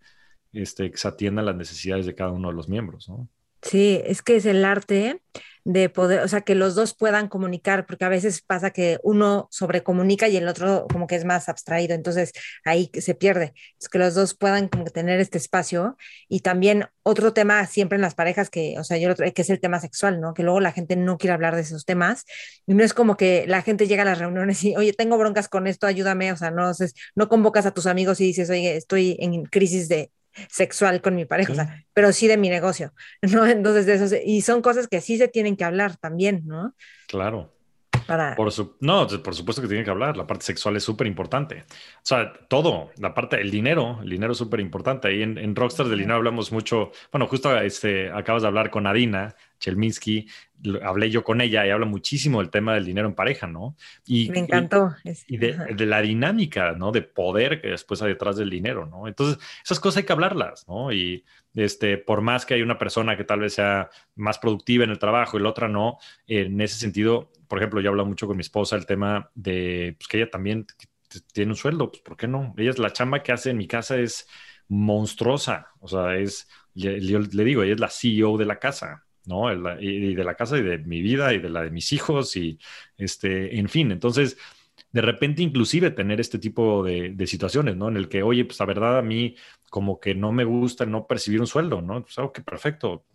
este, que se atiendan las necesidades de cada uno de los miembros, ¿no?
Sí, es que es el arte de poder, o sea, que los dos puedan comunicar, porque a veces pasa que uno sobrecomunica y el otro como que es más abstraído, entonces ahí se pierde. Es que los dos puedan tener este espacio y también otro tema siempre en las parejas que, o sea, yo que es el tema sexual, ¿no? Que luego la gente no quiere hablar de esos temas y no es como que la gente llega a las reuniones y, oye, tengo broncas con esto, ayúdame, o sea, no, no convocas a tus amigos y dices, oye, estoy en crisis de sexual con mi pareja, pero sí de mi negocio, *laughs* ¿no? Entonces, de eso, y son cosas que sí se tienen que hablar también, ¿no?
Claro. Por no, por supuesto que tienen que hablar. La parte sexual es súper importante. O sea, todo, la parte, el dinero, el dinero es súper importante. Ahí en, en Rockstar del dinero hablamos mucho. Bueno, justo este, acabas de hablar con Adina Chelminsky, hablé yo con ella y habla muchísimo del tema del dinero en pareja, ¿no?
Y, Me encantó.
Y, de, de, la dinámica, ¿no? De poder que después hay detrás del dinero, ¿no? Entonces, esas cosas hay que hablarlas, ¿no? Y este, por más que hay una persona que tal vez sea más productiva en el trabajo y la otra no, en ese sentido, por ejemplo, yo hablo mucho con mi esposa el tema de pues, que ella también tiene un sueldo, pues ¿por qué no? Ella es la chamba que hace en mi casa es monstruosa, o sea, es, yo, le digo, ella es la CEO de la casa, ¿no? Y de la casa y de mi vida y de la de mis hijos y, este, en fin, entonces, de repente inclusive tener este tipo de, de, situaciones, ¿no? En el que, oye, pues la verdad a mí como que no me gusta no percibir un sueldo, ¿no? Pues, oh, perfecto,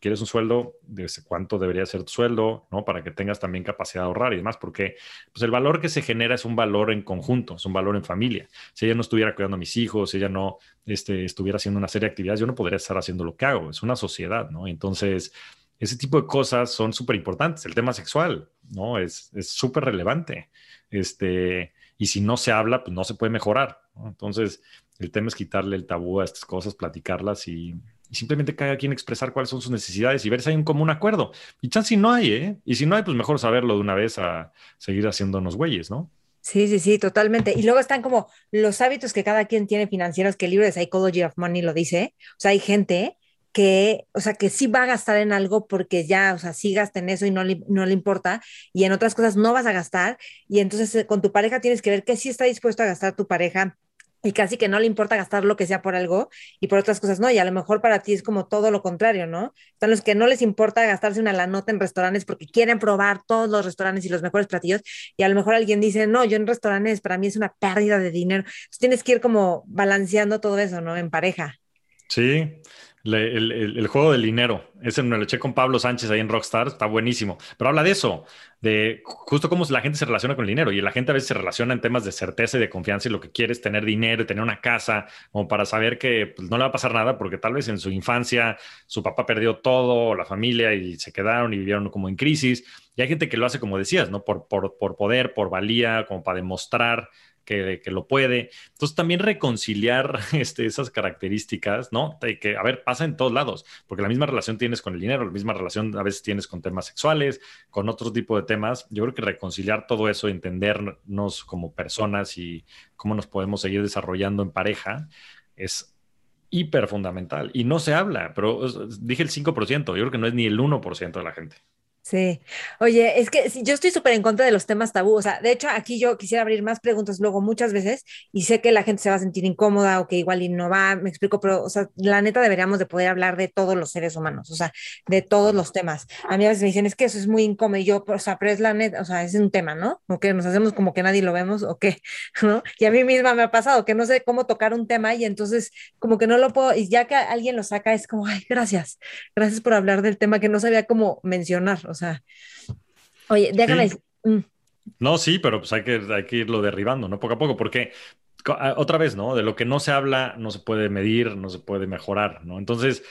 quieres un sueldo, desde cuánto debería ser tu sueldo, ¿no? Para que tengas también capacidad de ahorrar y demás, porque pues el valor que se genera es un valor en conjunto, es un valor en familia. Si ella no estuviera cuidando a mis hijos, si ella no este, estuviera haciendo una serie de actividades, yo no podría estar haciendo lo que hago, es una sociedad, ¿no? Entonces, ese tipo de cosas son súper importantes. El tema sexual, ¿no? Es súper relevante. Este, y si no se habla, pues no se puede mejorar. Entonces, el tema es quitarle el tabú a estas cosas, platicarlas y y simplemente cada quien expresar cuáles son sus necesidades y ver si hay un común acuerdo. Y chance si no hay, ¿eh? Y si no hay, pues mejor saberlo de una vez a seguir haciéndonos güeyes, ¿no?
Sí, sí, sí, totalmente. Y luego están como los hábitos que cada quien tiene financieros, que el libro de Psychology of Money lo dice. O sea, hay gente que, o sea, que sí va a gastar en algo porque ya, o sea, sí gasta en eso y no le, no le importa, y en otras cosas no vas a gastar, y entonces eh, con tu pareja tienes que ver que sí está dispuesto a gastar tu pareja y casi que no le importa gastar lo que sea por algo y por otras cosas no, y a lo mejor para ti es como todo lo contrario, ¿no? Están los que no les importa gastarse una la nota en restaurantes porque quieren probar todos los restaurantes y los mejores platillos, y a lo mejor alguien dice, no, yo en restaurantes para mí es una pérdida de dinero. Entonces tienes que ir como balanceando todo eso, ¿no? En pareja.
Sí, el, juego del dinero. Ese me lo eché con Pablo Sánchez ahí en Rockstar, está buenísimo. Pero habla de eso, de justo cómo la gente se relaciona con el dinero. Y la gente a veces se relaciona en temas de certeza y de confianza y lo que quiere es tener dinero tener una casa, como para saber que pues, no le va a pasar nada, porque tal vez en su infancia su papá perdió todo, la familia, y se quedaron y vivieron como en crisis. Y hay gente que lo hace, como decías, ¿no? Por, por, por poder, por valía, como para demostrar que, lo puede. Entonces, también reconciliar *laughs* este, esas características, ¿no? De que, a ver, pasa en todos lados, porque la misma relación tienes con el dinero, la misma relación a veces tienes con temas sexuales, con otro tipo de temas. Yo creo que reconciliar todo eso, entendernos como personas y cómo nos podemos seguir desarrollando en pareja es hiper fundamental. Y no se habla, pero dije el 5%, yo creo que no es ni el 1% de la gente.
Sí, oye, es que yo estoy súper en contra de los temas tabú, o sea, de hecho aquí yo quisiera abrir más preguntas luego muchas veces y sé que la gente se va a sentir incómoda o que igual y no va, me explico, pero, o sea, la neta deberíamos de poder hablar de todos los seres humanos, o sea, de todos los temas. A mí a veces me dicen, es que eso es muy incómodo y yo, o sea, pero es la neta, o sea, es un tema, ¿no? O que nos hacemos como que nadie lo vemos o qué, *laughs* ¿no? Y a mí misma me ha pasado que no sé cómo tocar un tema y entonces como que no lo puedo, y ya que alguien lo saca es como, ay, gracias, gracias por hablar del tema que no sabía cómo mencionar o sea, oye, déjame.
Mm. No, sí, pero pues hay que, hay que irlo derribando, ¿no? Poco a poco, porque ah, otra vez, ¿no? De lo que no se habla, no se puede medir, no se puede mejorar, ¿no? Entonces,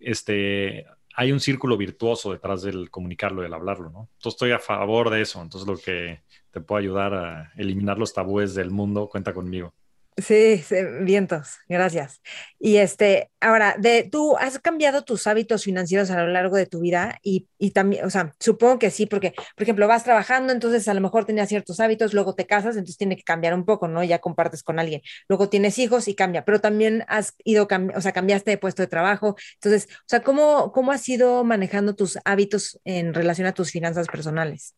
este, hay un círculo virtuoso detrás del comunicarlo, del hablarlo, ¿no? Entonces estoy a favor de eso. Entonces lo que te puede ayudar a eliminar los tabúes del mundo, cuenta conmigo.
Sí, vientos, gracias. Y este, ahora, de, ¿tú has cambiado tus hábitos financieros a lo largo de tu vida? Y, y, también, o sea, supongo que sí, porque, por ejemplo, vas trabajando, entonces a lo mejor tenías ciertos hábitos, luego te casas, entonces tiene que cambiar un poco, ¿no? Ya compartes con alguien. Luego tienes hijos y cambia, pero también has ido, o sea, cambiaste de puesto de trabajo. Entonces, o sea, ¿cómo, cómo has ido manejando tus hábitos en relación a tus finanzas personales?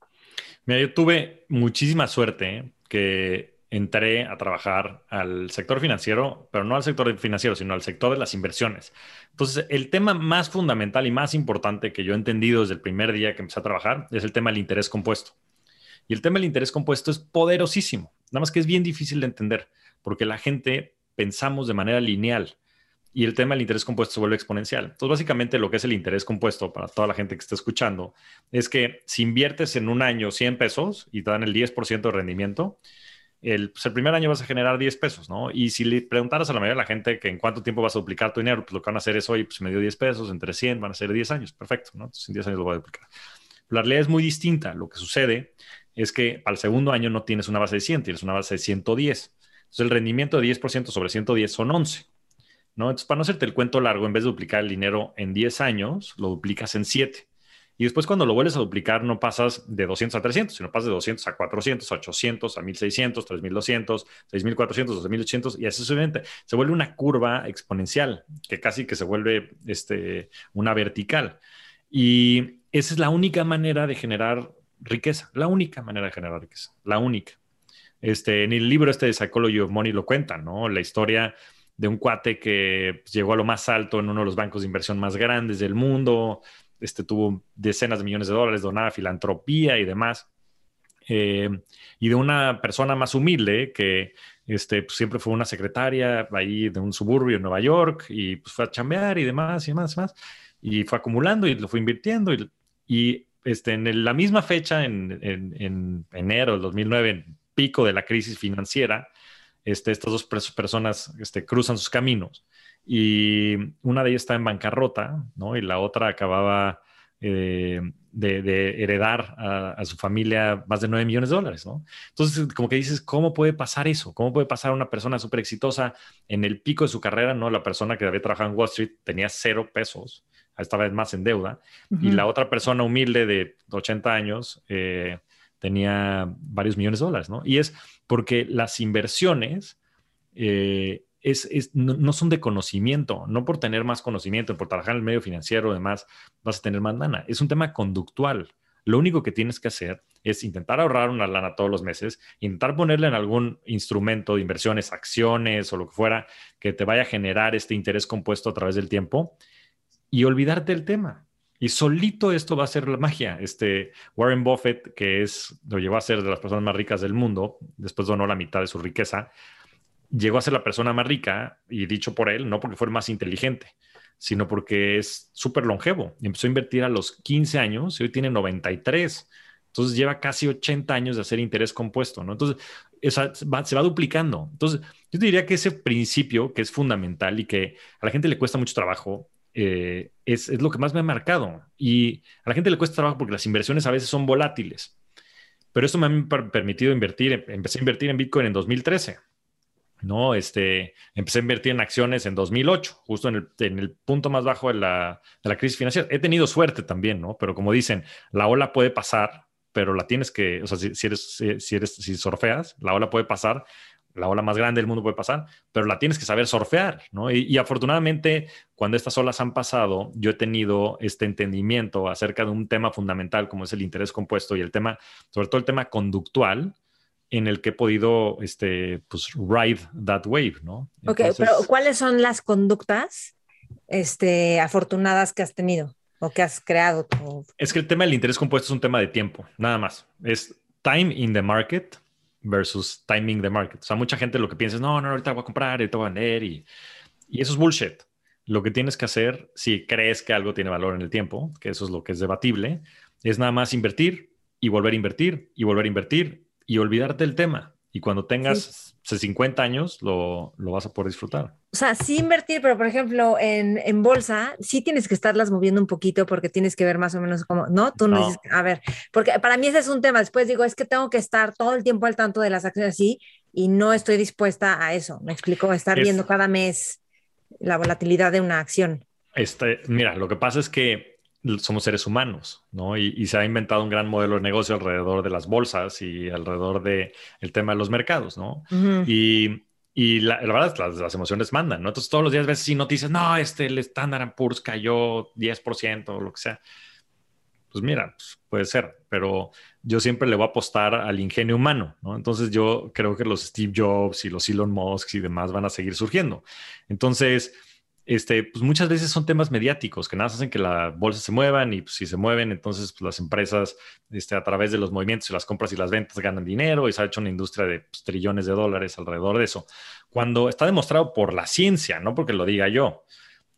Mira, yo tuve muchísima suerte ¿eh? que entré a trabajar al sector financiero, pero no al sector financiero, sino al sector de las inversiones. Entonces, el tema más fundamental y más importante que yo he entendido desde el primer día que empecé a trabajar es el tema del interés compuesto. Y el tema del interés compuesto es poderosísimo, nada más que es bien difícil de entender, porque la gente pensamos de manera lineal y el tema del interés compuesto se vuelve exponencial. Entonces, básicamente lo que es el interés compuesto para toda la gente que está escuchando es que si inviertes en un año 100 pesos y te dan el 10% de rendimiento, pues, el, primer año vas a generar 10 pesos, ¿no? Y si le preguntaras a la mayoría de la gente que en cuánto tiempo vas a duplicar tu dinero, pues lo que van a hacer es, hoy pues me dio 10 pesos, entre 100 van a ser 10 años, perfecto, ¿no? Entonces en 10 años lo voy a duplicar. La realidad es muy distinta. Lo que sucede es que al segundo año no tienes una base de 100, tienes una base de 110. Entonces el rendimiento de 10% sobre 110 son 11. ¿no? Entonces, para no hacerte el cuento largo, en vez de duplicar el dinero en 10 años, lo duplicas en 7. Y después cuando lo vuelves a duplicar no pasas de 200 a 300, sino pasas de 200 a 400, a 800, a 1600, 3200, 6400, 2800 y así sucesivamente. Se vuelve una curva exponencial que casi que se vuelve este, una vertical. Y esa es la única manera de generar riqueza, la única manera de generar riqueza, la única. Este, en el libro este de Psychology of Money lo cuentan, ¿no? La historia de un cuate que llegó a lo más alto en uno de los bancos de inversión más grandes del mundo, este, tuvo decenas de millones de dólares, donaba filantropía y demás. Eh, y de una persona más humilde que este, pues, siempre fue una secretaria ahí de un suburbio en Nueva York y pues, fue a chambear y demás y demás y demás. Y fue acumulando y lo fue invirtiendo. Y, y este, en la misma fecha, en, en, enero del 2009, en pico de la crisis financiera, este, estas dos personas este, cruzan sus caminos y una de ellas está en bancarrota, ¿no? Y la otra acababa eh, de, heredar a, su familia más de 9 millones de dólares, ¿no? Entonces, como que dices, ¿cómo puede pasar eso? ¿Cómo puede pasar una persona súper exitosa en el pico de su carrera, ¿no? La persona que había trabajado en Wall Street tenía cero pesos, esta vez más en deuda, y la otra persona humilde de 80 años eh, tenía varios millones de dólares, ¿no? Y es porque las inversiones... Eh, no, son de conocimiento, no por tener más conocimiento, por trabajar en el medio financiero, además, vas a tener más lana. Es un tema conductual. Lo único que tienes que hacer es intentar ahorrar una lana todos los meses, intentar ponerle en algún instrumento de inversiones, acciones o lo que fuera, que te vaya a generar este interés compuesto a través del tiempo y olvidarte del tema. Y solito esto va a ser la magia. Este Warren Buffett, que es, lo llevó a ser de las personas más ricas del mundo, después donó la mitad de su riqueza, llegó a ser la persona más rica, y dicho por él, no porque fue más inteligente, sino porque es súper longevo. Empezó a invertir a los 15 años y hoy tiene 93. Entonces lleva casi 80 años de hacer interés compuesto. Entonces se va duplicando. Entonces yo diría que ese principio que es fundamental y que a la gente le cuesta mucho trabajo eh, es, es, lo que más me ha marcado. Y a la gente le cuesta trabajo porque las inversiones a veces son volátiles. Pero esto me ha permitido invertir, empecé a invertir en Bitcoin en 2013. ¿No? Este, empecé a invertir en acciones en 2008, justo en el, en el punto más bajo de la, de la, crisis financiera. He tenido suerte también, ¿no? Pero como dicen, la ola puede pasar, pero la tienes que, o sea, si, si eres, si, eres, si surfeas, la ola puede pasar, la ola más grande del mundo puede pasar, pero la tienes que saber surfear, ¿no? Y, afortunadamente, cuando estas olas han pasado, yo he tenido este entendimiento acerca de un tema fundamental como es el interés compuesto y el tema, sobre todo el tema conductual, en el que he podido, este, pues, ride that wave, ¿no?
ok, pero ¿cuáles son las conductas, este, afortunadas que has tenido o que has creado?
Es que el tema del interés compuesto es un tema de tiempo, nada más. Es time in the market versus timing the market. O sea, mucha gente lo que piensa es, no, no, ahorita voy a comprar, ahorita voy a vender y, y eso es bullshit. Lo que tienes que hacer, si crees que algo tiene valor en el tiempo, que eso es lo que es debatible, es nada más invertir y volver a invertir y volver a invertir y olvidarte del tema. Y cuando tengas 50 años, lo, lo, vas a poder disfrutar.
O sea, sí invertir, pero por ejemplo, en, en, bolsa, sí tienes que estarlas moviendo un poquito porque tienes que ver más o menos cómo, ¿no? Tú no, dices, a ver, porque para mí ese es un tema. Después digo, es que tengo que estar todo el tiempo al tanto de las acciones así y no estoy dispuesta a eso. Me explico, estar viendo cada mes la volatilidad de una acción.
Este, mira, lo que pasa es que somos seres humanos, ¿no? Y, se ha inventado un gran modelo de negocio alrededor de las bolsas y alrededor del el tema de los mercados, ¿no? Y, y la, verdad es que las, las, emociones mandan, ¿no? Entonces todos los días ves así noticias, no, este, el Standard Poor's cayó 10% o lo que sea. Pues mira, pues puede ser, pero yo siempre le voy a apostar al ingenio humano, ¿no? Entonces yo creo que los Steve Jobs y los Elon Musk y demás van a seguir surgiendo. Entonces, este, pues muchas veces son temas mediáticos que nada más hacen que la bolsa se muevan y pues, si se mueven, entonces pues, las empresas este, a través de los movimientos y las compras y las ventas ganan dinero y se ha hecho una industria de pues, trillones de dólares alrededor de eso. Cuando está demostrado por la ciencia, no porque lo diga yo,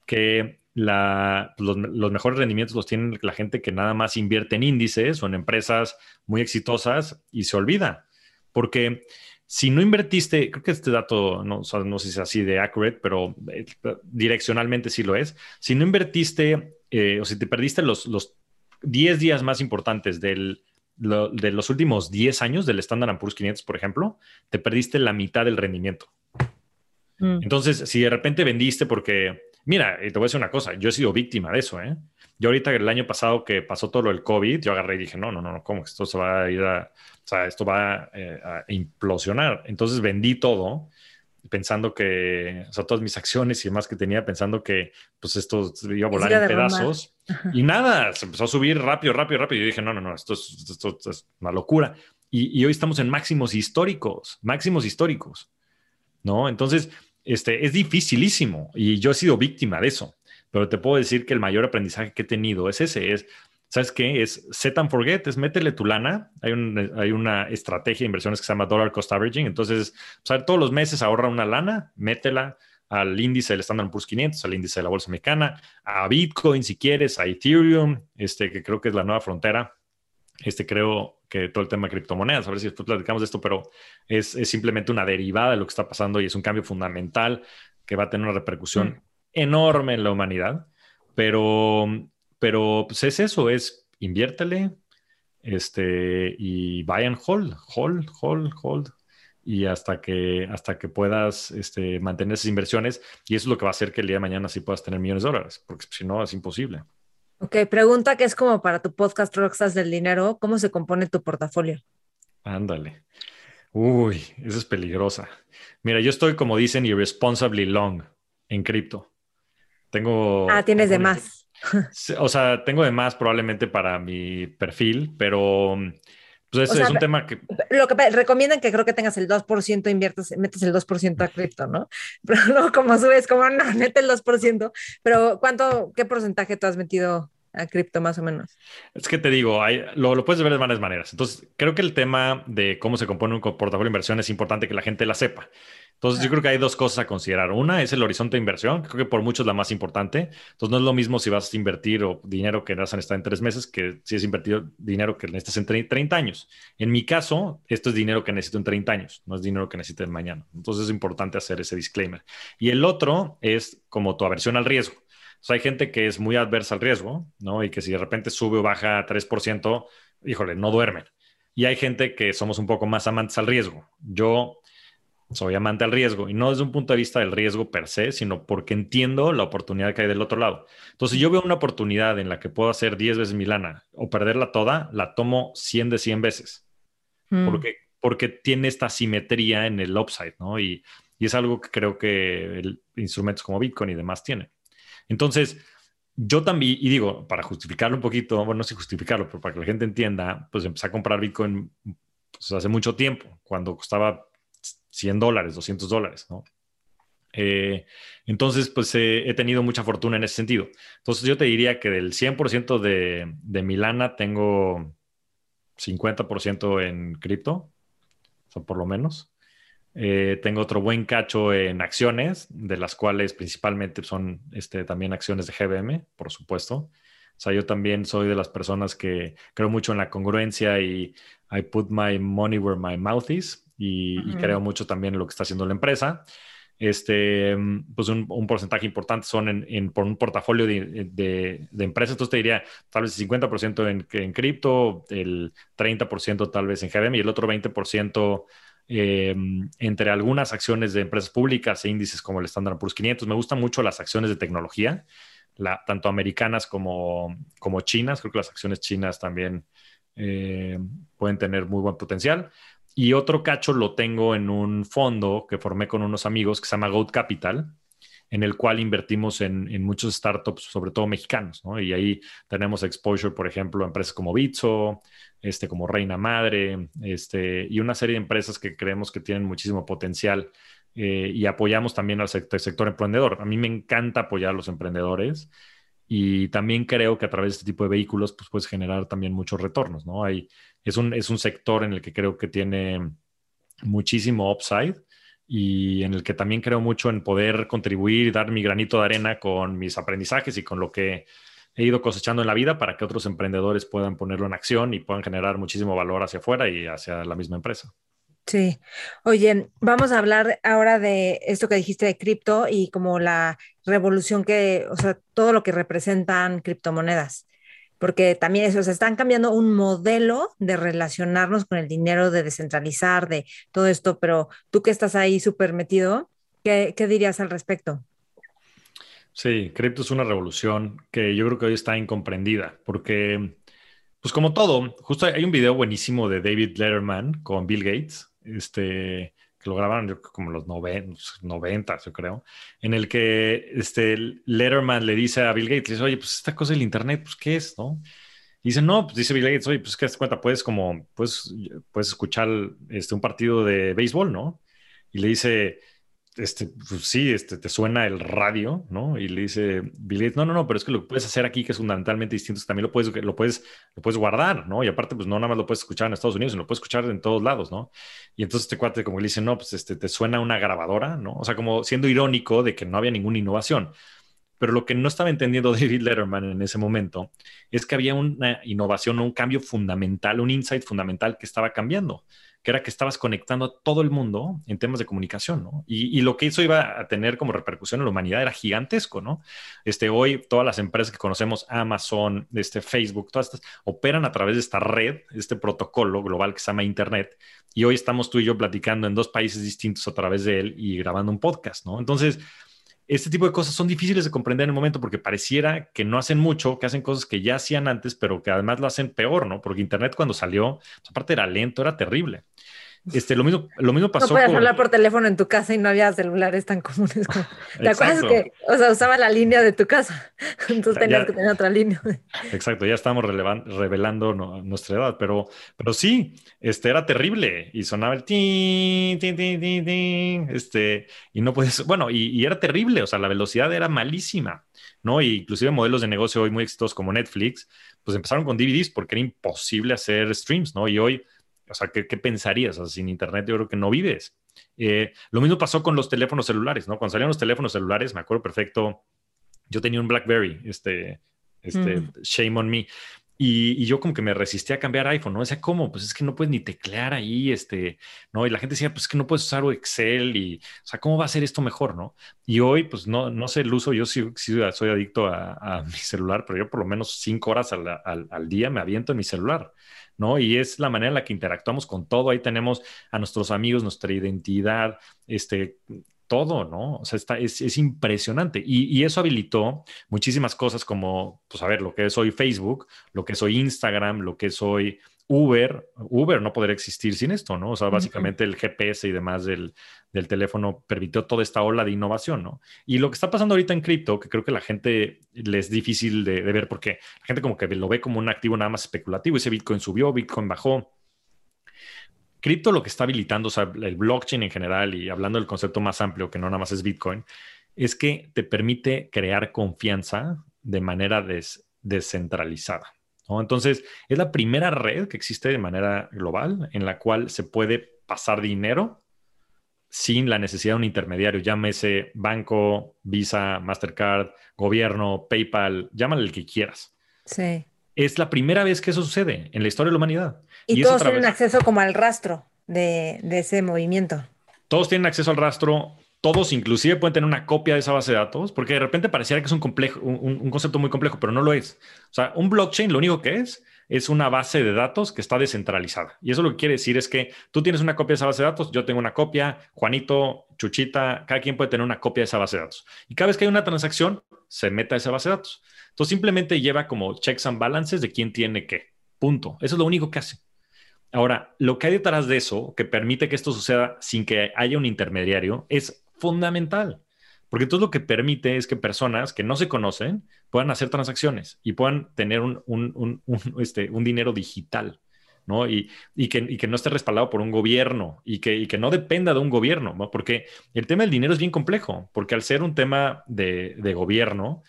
que la, los, los, mejores rendimientos los tienen la gente que nada más invierte en índices o en empresas muy exitosas y se olvida. Porque si no invertiste, creo que este dato, no, no sé si es así de accurate, pero eh, direccionalmente sí lo es. Si no invertiste eh, o si te perdiste los, los 10 días más importantes del, de los últimos 10 años del Standard Poor's 500, por ejemplo, te perdiste la mitad del rendimiento. Mm. Entonces, si de repente vendiste porque, mira, te voy a decir una cosa, yo he sido víctima de eso, ¿eh? Yo ahorita el año pasado que pasó todo lo del COVID, yo agarré y dije, no, no, no, ¿cómo esto se va a ir a, o sea, esto va eh, a, implosionar? Entonces vendí todo pensando que, o sea, todas mis acciones y demás que tenía, pensando que pues esto iba a volar en pedazos. Y nada, se empezó a subir rápido, rápido, rápido. Y yo dije, no, no, no, esto es, esto, es una locura. Y, y, hoy estamos en máximos históricos, máximos históricos, ¿no? Entonces, este, es dificilísimo y yo he sido víctima de eso pero te puedo decir que el mayor aprendizaje que he tenido es ese, es, ¿sabes qué? Es set and forget, es métele tu lana. Hay, hay una estrategia de inversiones que se llama dollar cost averaging. Entonces, todos los meses ahorra una lana, métela al índice del Standard Poor's 500, al índice de la bolsa mexicana, a Bitcoin si quieres, a Ethereum, este, que creo que es la nueva frontera. Este creo que todo el tema de criptomonedas, a ver si después platicamos de esto, pero es, es simplemente una derivada de lo que está pasando y es un cambio fundamental que va a tener una repercusión mm enorme en la humanidad, pero, pero pues es eso, es inviértele este, y buy and hold, hold, hold, hold, y hasta que, hasta que puedas este, mantener esas inversiones, y eso es lo que va a hacer que el día de mañana sí puedas tener millones de dólares, porque si no es imposible.
Ok, pregunta que es como para tu podcast Rockstas del Dinero, ¿cómo se compone tu portafolio?
Ándale. Uy, esa es peligrosa. Mira, yo estoy, como dicen, irresponsably long en cripto. Tengo.
Ah, tienes de más.
O sea, tengo de más probablemente para mi perfil, pero pues es un tema que...
Lo que recomiendan que creo que tengas el 2%, inviertas, metes el 2% a cripto, ¿no? *laughs* Pero luego como subes, como no, mete el 2%, pero ¿cuánto, qué porcentaje tú has metido a cripto más o menos?
Es que te digo, hay, lo, lo, puedes ver de varias maneras. Entonces, creo que el tema de cómo se compone un portafolio de inversión es importante que la gente la sepa. Entonces, yo creo que hay dos cosas a considerar. Una es el horizonte de inversión, creo que por mucho es la más importante. Entonces, no es lo mismo si vas a invertir o dinero que vas a necesitar en tres meses que si es invertido dinero que necesitas en 30 años. En mi caso, esto es dinero que necesito en 30 años, no es dinero que necesite mañana. Entonces, es importante hacer ese disclaimer. Y el otro es como tu aversión al riesgo. Sea, hay gente que es muy adversa al riesgo, ¿no? Y que si de repente sube o baja 3%, híjole, no duermen. Y hay gente que somos un poco más amantes al riesgo. Yo soy amante al riesgo y no desde un punto de vista del riesgo per se, sino porque entiendo la oportunidad que hay del otro lado. Entonces, si yo veo una oportunidad en la que puedo hacer 10 veces mi lana o perderla toda, la tomo 100 de 100 veces. Mm. Porque, porque tiene esta simetría en el upside, ¿no? Y, y es algo que creo que el, instrumentos como Bitcoin y demás tienen. Entonces, yo también, y digo, para justificarlo un poquito, bueno, no sé justificarlo, pero para que la gente entienda, pues empecé a comprar Bitcoin pues, hace mucho tiempo, cuando costaba 100 dólares, 200 dólares, ¿no? Eh, entonces, pues he tenido mucha fortuna en ese sentido. Entonces, yo te diría que del 100% de, de tengo 50% en cripto, o sea, por lo menos. Eh, tengo otro buen cacho en acciones, de las cuales principalmente son este, también acciones de GBM, por supuesto. O sea, yo también soy de las personas que creo mucho en la congruencia y I put my money where my mouth is y, creo mucho también en lo que está haciendo la empresa. Este, pues un, porcentaje importante son en, por un portafolio de, de, empresas. Entonces te diría tal vez el 50% en, en cripto, el 30% tal vez en GBM y el otro 20% eh, entre algunas acciones de empresas públicas e índices como el Standard Poor's 500. Me gustan mucho las acciones de tecnología, tanto americanas como, como chinas. Creo que las acciones chinas también eh, pueden tener muy buen potencial. Y otro cacho lo tengo en un fondo que formé con unos amigos que se llama Goat Capital, en el cual invertimos en, muchos startups, sobre todo mexicanos, Y ahí tenemos exposure, por ejemplo, a empresas como Bitso, este, como Reina Madre, este, y una serie de empresas que creemos que tienen muchísimo potencial eh, y apoyamos también al sector, sector emprendedor. A mí me encanta apoyar a los emprendedores y también creo que a través de este tipo de vehículos pues puedes generar también muchos retornos, ¿no? Hay, es, un, es un sector en el que creo que tiene muchísimo upside y en el que también creo mucho en poder contribuir dar mi granito de arena con mis aprendizajes y con lo que he ido cosechando en la vida para que otros emprendedores puedan ponerlo en acción y puedan generar muchísimo valor hacia afuera y hacia la misma empresa.
Sí. Oye, vamos a hablar ahora de esto que dijiste de cripto y como la revolución que, o sea, todo lo que representan criptomonedas. Porque también eso, se están cambiando un modelo de relacionarnos con el dinero, de descentralizar, de todo esto, pero tú que estás ahí súper metido, ¿qué, ¿qué dirías al respecto?
Sí, cripto es una revolución que yo creo que hoy está incomprendida, porque, pues como todo, justo hay un video buenísimo de David Letterman con Bill Gates, este, que lo grabaron como los 90, yo creo, en el que este Letterman le dice a Bill Gates, le dice, oye, pues esta cosa del Internet, pues ¿qué es, no? Y dice, no, pues dice Bill Gates, oye, pues que te cuenta, puedes como, pues, puedes escuchar este, un partido de béisbol, ¿no? Y le dice, este, pues sí, este, te suena el radio, ¿no? Y le dice Bill no, no, no, pero es que lo que puedes hacer aquí, que es fundamentalmente distinto, es que también lo puedes, lo, puedes, lo puedes guardar, ¿no? Y aparte, pues no nada más lo puedes escuchar en Estados Unidos, sino lo puedes escuchar en todos lados, ¿no? Y entonces este cuate como le dice, no, pues este, te suena una grabadora, ¿no? O sea, como siendo irónico de que no había ninguna innovación. Pero lo que no estaba entendiendo *laughs* David Letterman en ese momento es que había una innovación, un cambio fundamental, un insight fundamental que estaba cambiando que era que estabas conectando a todo el mundo en temas de comunicación, ¿no? Y, lo que eso iba a tener como repercusión en la humanidad era gigantesco, ¿no? Este, hoy todas las empresas que conocemos, Amazon, este, Facebook, todas estas, operan a través de esta red, este protocolo global que se llama Internet, y hoy estamos tú y yo platicando en dos países distintos a través de él y grabando un podcast, ¿no? Entonces, este tipo de cosas son difíciles de comprender en el momento porque pareciera que no hacen mucho, que hacen cosas que ya hacían antes, pero que además lo hacen peor, ¿no? Porque Internet cuando salió, aparte era lento, era terrible. Este, lo, mismo, lo mismo pasó.
No puedes hablar por teléfono en tu casa y no había celulares tan comunes. Como... ¿Te acuerdas que, o sea, usaba la línea de tu casa? *laughs* Entonces tenías que tener otra línea.
Exacto, ya estamos revelando nuestra edad, pero, pero sí, este, era terrible y sonaba el tin, tin, tin, tin, tin, este, y no puedes, bueno, y, y era terrible, o sea, la velocidad era malísima. ¿no? Y inclusive modelos de negocio hoy muy exitosos como Netflix, pues empezaron con DVDs porque era imposible hacer streams, ¿no? Y hoy, o sea, ¿qué, pensarías? O sea, sin Internet yo creo que no vives. Eh, lo mismo pasó con los teléfonos celulares, ¿no? Cuando salieron los teléfonos celulares, me acuerdo perfecto, yo tenía un BlackBerry, este, este, shame on me. Y, yo como que me resistí a cambiar iPhone, ¿no? Decía, ¿cómo? Pues es que no puedes ni teclear ahí, este, ¿no? Y la gente decía, pues es que no puedes usar Excel y, o sea, ¿cómo va a ser esto mejor, no? Y hoy, pues no, no sé el uso, yo sí, soy adicto a, mi celular, pero yo por lo menos cinco horas al, al, día me aviento en mi celular, ¿no? Y es la manera en la que interactuamos con todo. Ahí tenemos a nuestros amigos, nuestra identidad, este, todo, ¿no? O sea, está, es, impresionante. Y, eso habilitó muchísimas cosas como, pues a ver, lo que es hoy Facebook, lo que es hoy Instagram, lo que es hoy Uber. Uber no podría existir sin esto, ¿no? O sea, básicamente el GPS y demás del, teléfono permitió toda esta ola de innovación, ¿no? Y lo que está pasando ahorita en cripto, que creo que la gente le es difícil de, de ver porque la gente como que lo ve como un activo nada más especulativo. Ese Bitcoin subió, Bitcoin bajó cripto lo que está habilitando, o sea, el blockchain en general y hablando del concepto más amplio que no nada más es Bitcoin, es que te permite crear confianza de manera descentralizada. Entonces, es la primera red que existe de manera global en la cual se puede pasar dinero sin la necesidad de un intermediario, llámese banco, Visa, Mastercard, gobierno, PayPal, llámale el que quieras.
Sí.
Es la primera vez que eso sucede en la historia de la humanidad.
Y, todos tienen acceso como al rastro de, ese movimiento.
Todos tienen acceso al rastro, todos inclusive pueden tener una copia de esa base de datos, porque de repente pareciera que es un, complejo, un, concepto muy complejo, pero no lo es. O sea, un blockchain lo único que es es una base de datos que está descentralizada. Y eso lo que quiere decir es que tú tienes una copia de esa base de datos, yo tengo una copia, Juanito, Chuchita, cada quien puede tener una copia de esa base de datos. Y cada vez que hay una transacción, se meta a esa base de datos. Entonces simplemente lleva como checks and balances de quién tiene qué. Punto. Eso es lo único que hace. Ahora, lo que hay detrás de eso, que permite que esto suceda sin que haya un intermediario, es fundamental. Porque todo lo que permite es que personas que no se conocen puedan hacer transacciones y puedan tener un, este, dinero digital. ¿no? Y, que, no esté respaldado por un gobierno y que, que no dependa de un gobierno, ¿no? porque el tema del dinero es bien complejo, porque al ser un tema de, de gobierno,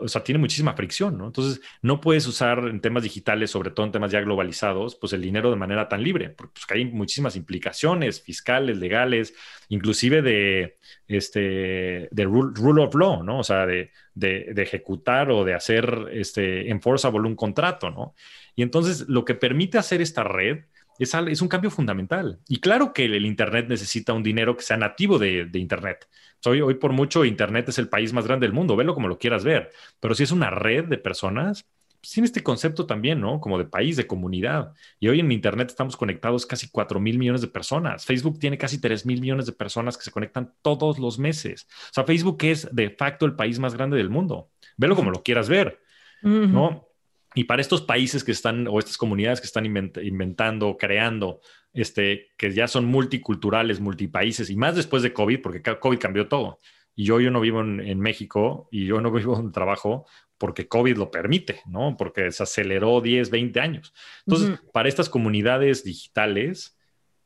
o sea, tiene muchísima fricción, ¿no? Entonces, no puedes usar en temas digitales, sobre todo en temas ya globalizados, pues el dinero de manera tan libre, porque pues, hay muchísimas implicaciones fiscales, legales, inclusive de, este, de rule, of law, ¿no? O sea, de, de, de, ejecutar o de hacer este, enforceable un contrato, ¿no? Y entonces, lo que permite hacer esta red es, un cambio fundamental. Y claro que el Internet necesita un dinero que sea nativo de, Internet. Hoy, hoy por mucho Internet es el país más grande del mundo, velo como lo quieras ver. Pero si es una red de personas, pues tiene este concepto también, ¿no? Como de país, de comunidad. Y hoy en Internet estamos conectados casi 4 mil millones de personas. Facebook tiene casi 3 mil millones de personas que se conectan todos los meses. O sea, Facebook es de facto el país más grande del mundo. Velo como lo quieras ver, ¿no? Y para estos países que están, o estas comunidades que están inventando, creando, este, que ya son multiculturales, multipaíses, y más después de COVID, porque COVID cambió todo. Y yo, yo no vivo en, México y yo no *laughs* vivo en trabajo porque COVID lo permite, ¿no? Porque se aceleró 10, 20 años. Entonces, para estas comunidades digitales,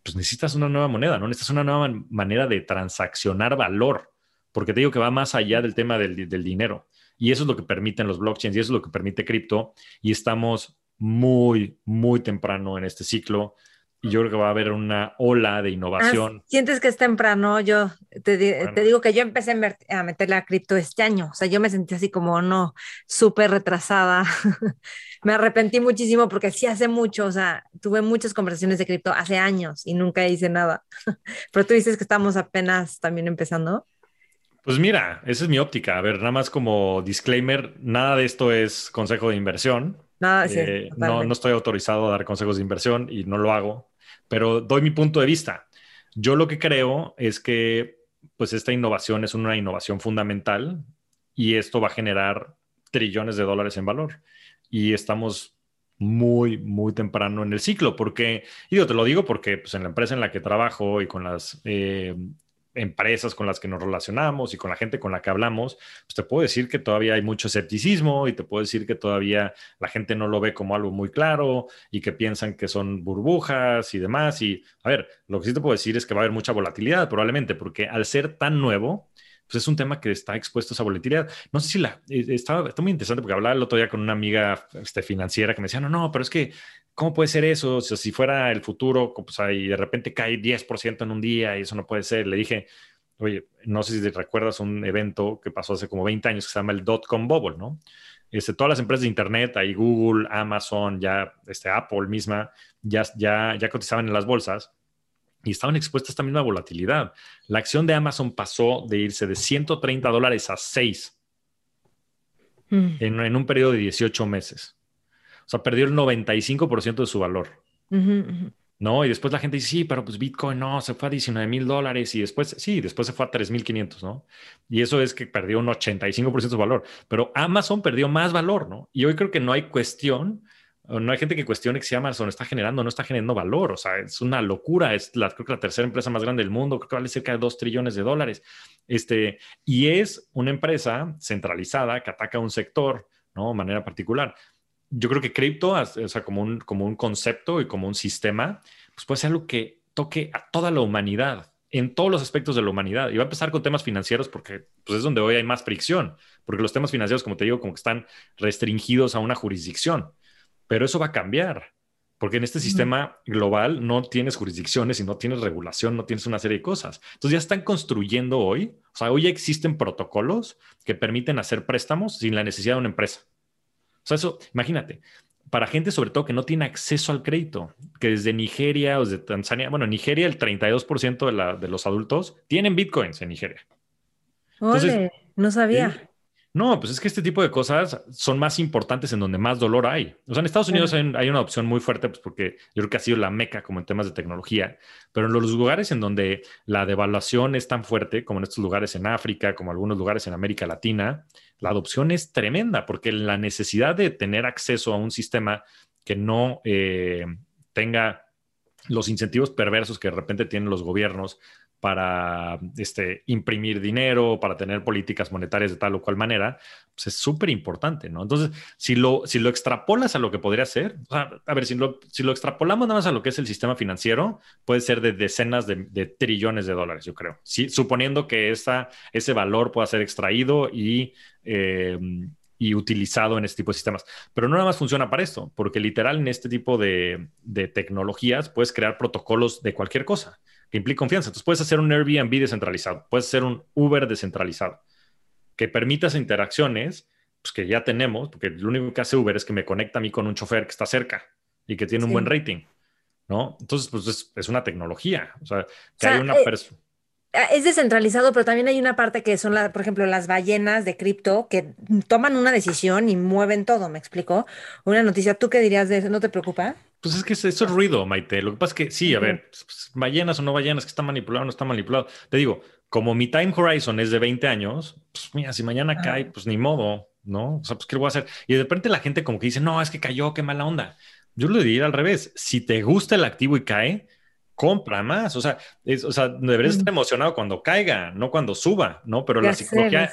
pues necesitas una nueva moneda, ¿no? Necesitas una nueva manera de transaccionar valor, porque te digo que va más allá del tema del, del dinero. Y eso es lo que permiten los blockchains y eso es lo que permite cripto. Y estamos muy, muy temprano en este ciclo. Y yo creo que va a haber una ola de innovación.
Ah, ¿Sientes que es temprano? Yo te, digo que yo empecé a meterle a cripto este año. O sea, yo me sentí así como, no, súper retrasada. *laughs* me arrepentí muchísimo porque sí hace mucho, o sea, tuve muchas conversaciones de cripto hace años y nunca hice nada. *laughs* Pero tú dices que estamos apenas también empezando.
Pues mira, esa es mi óptica. A ver, nada más como disclaimer, nada de esto es consejo de inversión.
Nada, sí,
eh, no, no estoy autorizado a dar consejos de inversión y no lo hago, pero doy mi punto de vista. Yo lo que creo es que pues esta innovación es una innovación fundamental y esto va a generar trillones de dólares en valor. Y estamos muy, muy temprano en el ciclo, porque, y digo, te lo digo porque pues, en la empresa en la que trabajo y con las eh, empresas con las que nos relacionamos y con la gente con la que hablamos, pues te puedo decir que todavía hay mucho escepticismo y te puedo decir que todavía la gente no lo ve como algo muy claro y que piensan que son burbujas y demás. Y a ver, lo que sí te puedo decir es que va a haber mucha volatilidad probablemente, porque al ser tan nuevo, pues es un tema que está expuesto a esa volatilidad. No sé si la, eh, estaba, está muy interesante porque hablaba el otro día con una amiga este, financiera que me decía, no, no, pero es que ¿cómo puede ser eso? O sea, si fuera el futuro, pues ahí de repente cae 10% en un día y eso no puede ser. Le dije, oye, no sé si te recuerdas un evento que pasó hace como 20 años que se llama el dot-com bubble, ¿no? Este, todas las empresas de Internet, ahí Google, Amazon, ya este, Apple misma, ya, ya, ya cotizaban en las bolsas y estaban expuestas a esta misma volatilidad. La acción de Amazon pasó de irse de 130 dólares a 6 mm. en, en, un periodo de 18 meses. O sea, perdió el 95% de su valor. ¿No? Y después la gente dice, sí, pero pues Bitcoin no, se fue a 19 mil dólares y después, sí, después se fue a 3.500, ¿no? Y eso es que perdió un 85% de su valor. Pero Amazon perdió más valor, ¿no? Y hoy creo que no hay cuestión, no hay gente que cuestione que si Amazon está generando no está generando valor. O sea, es una locura. Es la, creo que la tercera empresa más grande del mundo, creo que vale cerca de 2 trillones de dólares. Este, y es una empresa centralizada que ataca un sector, ¿no? De manera particular yo creo que cripto, o sea, como un, como un concepto y como un sistema, pues puede ser algo que toque a toda la humanidad, en todos los aspectos de la humanidad. Y va a empezar con temas financieros porque pues, es donde hoy hay más fricción, porque los temas financieros, como te digo, como que están restringidos a una jurisdicción. Pero eso va a cambiar, porque en este sistema global no tienes jurisdicciones y no tienes regulación, no tienes una serie de cosas. Entonces ya están construyendo hoy, o sea, hoy ya existen protocolos que permiten hacer préstamos sin la necesidad de una empresa. O sea, eso, imagínate, para gente sobre todo que no tiene acceso al crédito, que desde Nigeria o desde Tanzania, bueno, en Nigeria el 32% de, la, de los adultos tienen bitcoins en Nigeria.
Ole, no sabía.
No, pues es que este tipo de cosas son más importantes en donde más dolor hay. O sea, en Estados Unidos hay, una opción muy fuerte, pues porque yo creo que ha sido la meca como en temas de tecnología, pero en los lugares en donde la devaluación es tan fuerte, como en estos lugares en África, como algunos lugares en América Latina, la adopción es tremenda porque la necesidad de tener acceso a un sistema que no eh, tenga los incentivos perversos que de repente tienen los gobiernos para este, imprimir dinero, para tener políticas monetarias de tal o cual manera, pues es súper importante, ¿no? Entonces, si lo, si lo extrapolas a lo que podría ser, a ver, si lo, si lo extrapolamos nada más a lo que es el sistema financiero, puede ser de decenas de, trillones de dólares, yo creo, suponiendo que esa, ese valor pueda ser extraído y... Eh, y utilizado en este tipo de sistemas. Pero no nada más funciona para esto, porque literal en este tipo de, de tecnologías puedes crear protocolos de cualquier cosa que implica confianza. Entonces puedes hacer un Airbnb descentralizado, puedes hacer un Uber descentralizado, que permita esas interacciones pues, que ya tenemos, porque lo único que hace Uber es que me conecta a mí con un chofer que está cerca y que tiene un buen rating, ¿no? Entonces, pues es, una tecnología, o sea, que hay una
eh,
persona
es descentralizado, pero también hay una parte que son, la, por ejemplo, las ballenas de cripto que toman una decisión y mueven todo, ¿me explico? Una noticia, ¿tú qué dirías de eso? ¿No te preocupa?
Pues es que eso es ruido, Maite. Lo que pasa es que sí, a ver, pues, pues, ballenas o no ballenas, que está manipulado o no está manipulado. Te digo, como mi time horizon es de 20 años, pues mira, si mañana cae, pues ni modo, ¿no? O sea, pues ¿qué voy a hacer? Y de repente la gente como que dice, no, es que cayó, qué mala onda. Yo le diría al revés, si te gusta el activo y cae, compra más. O sea, o sea, deberías estar emocionado cuando caiga, no cuando suba, ¿no? Pero la psicología,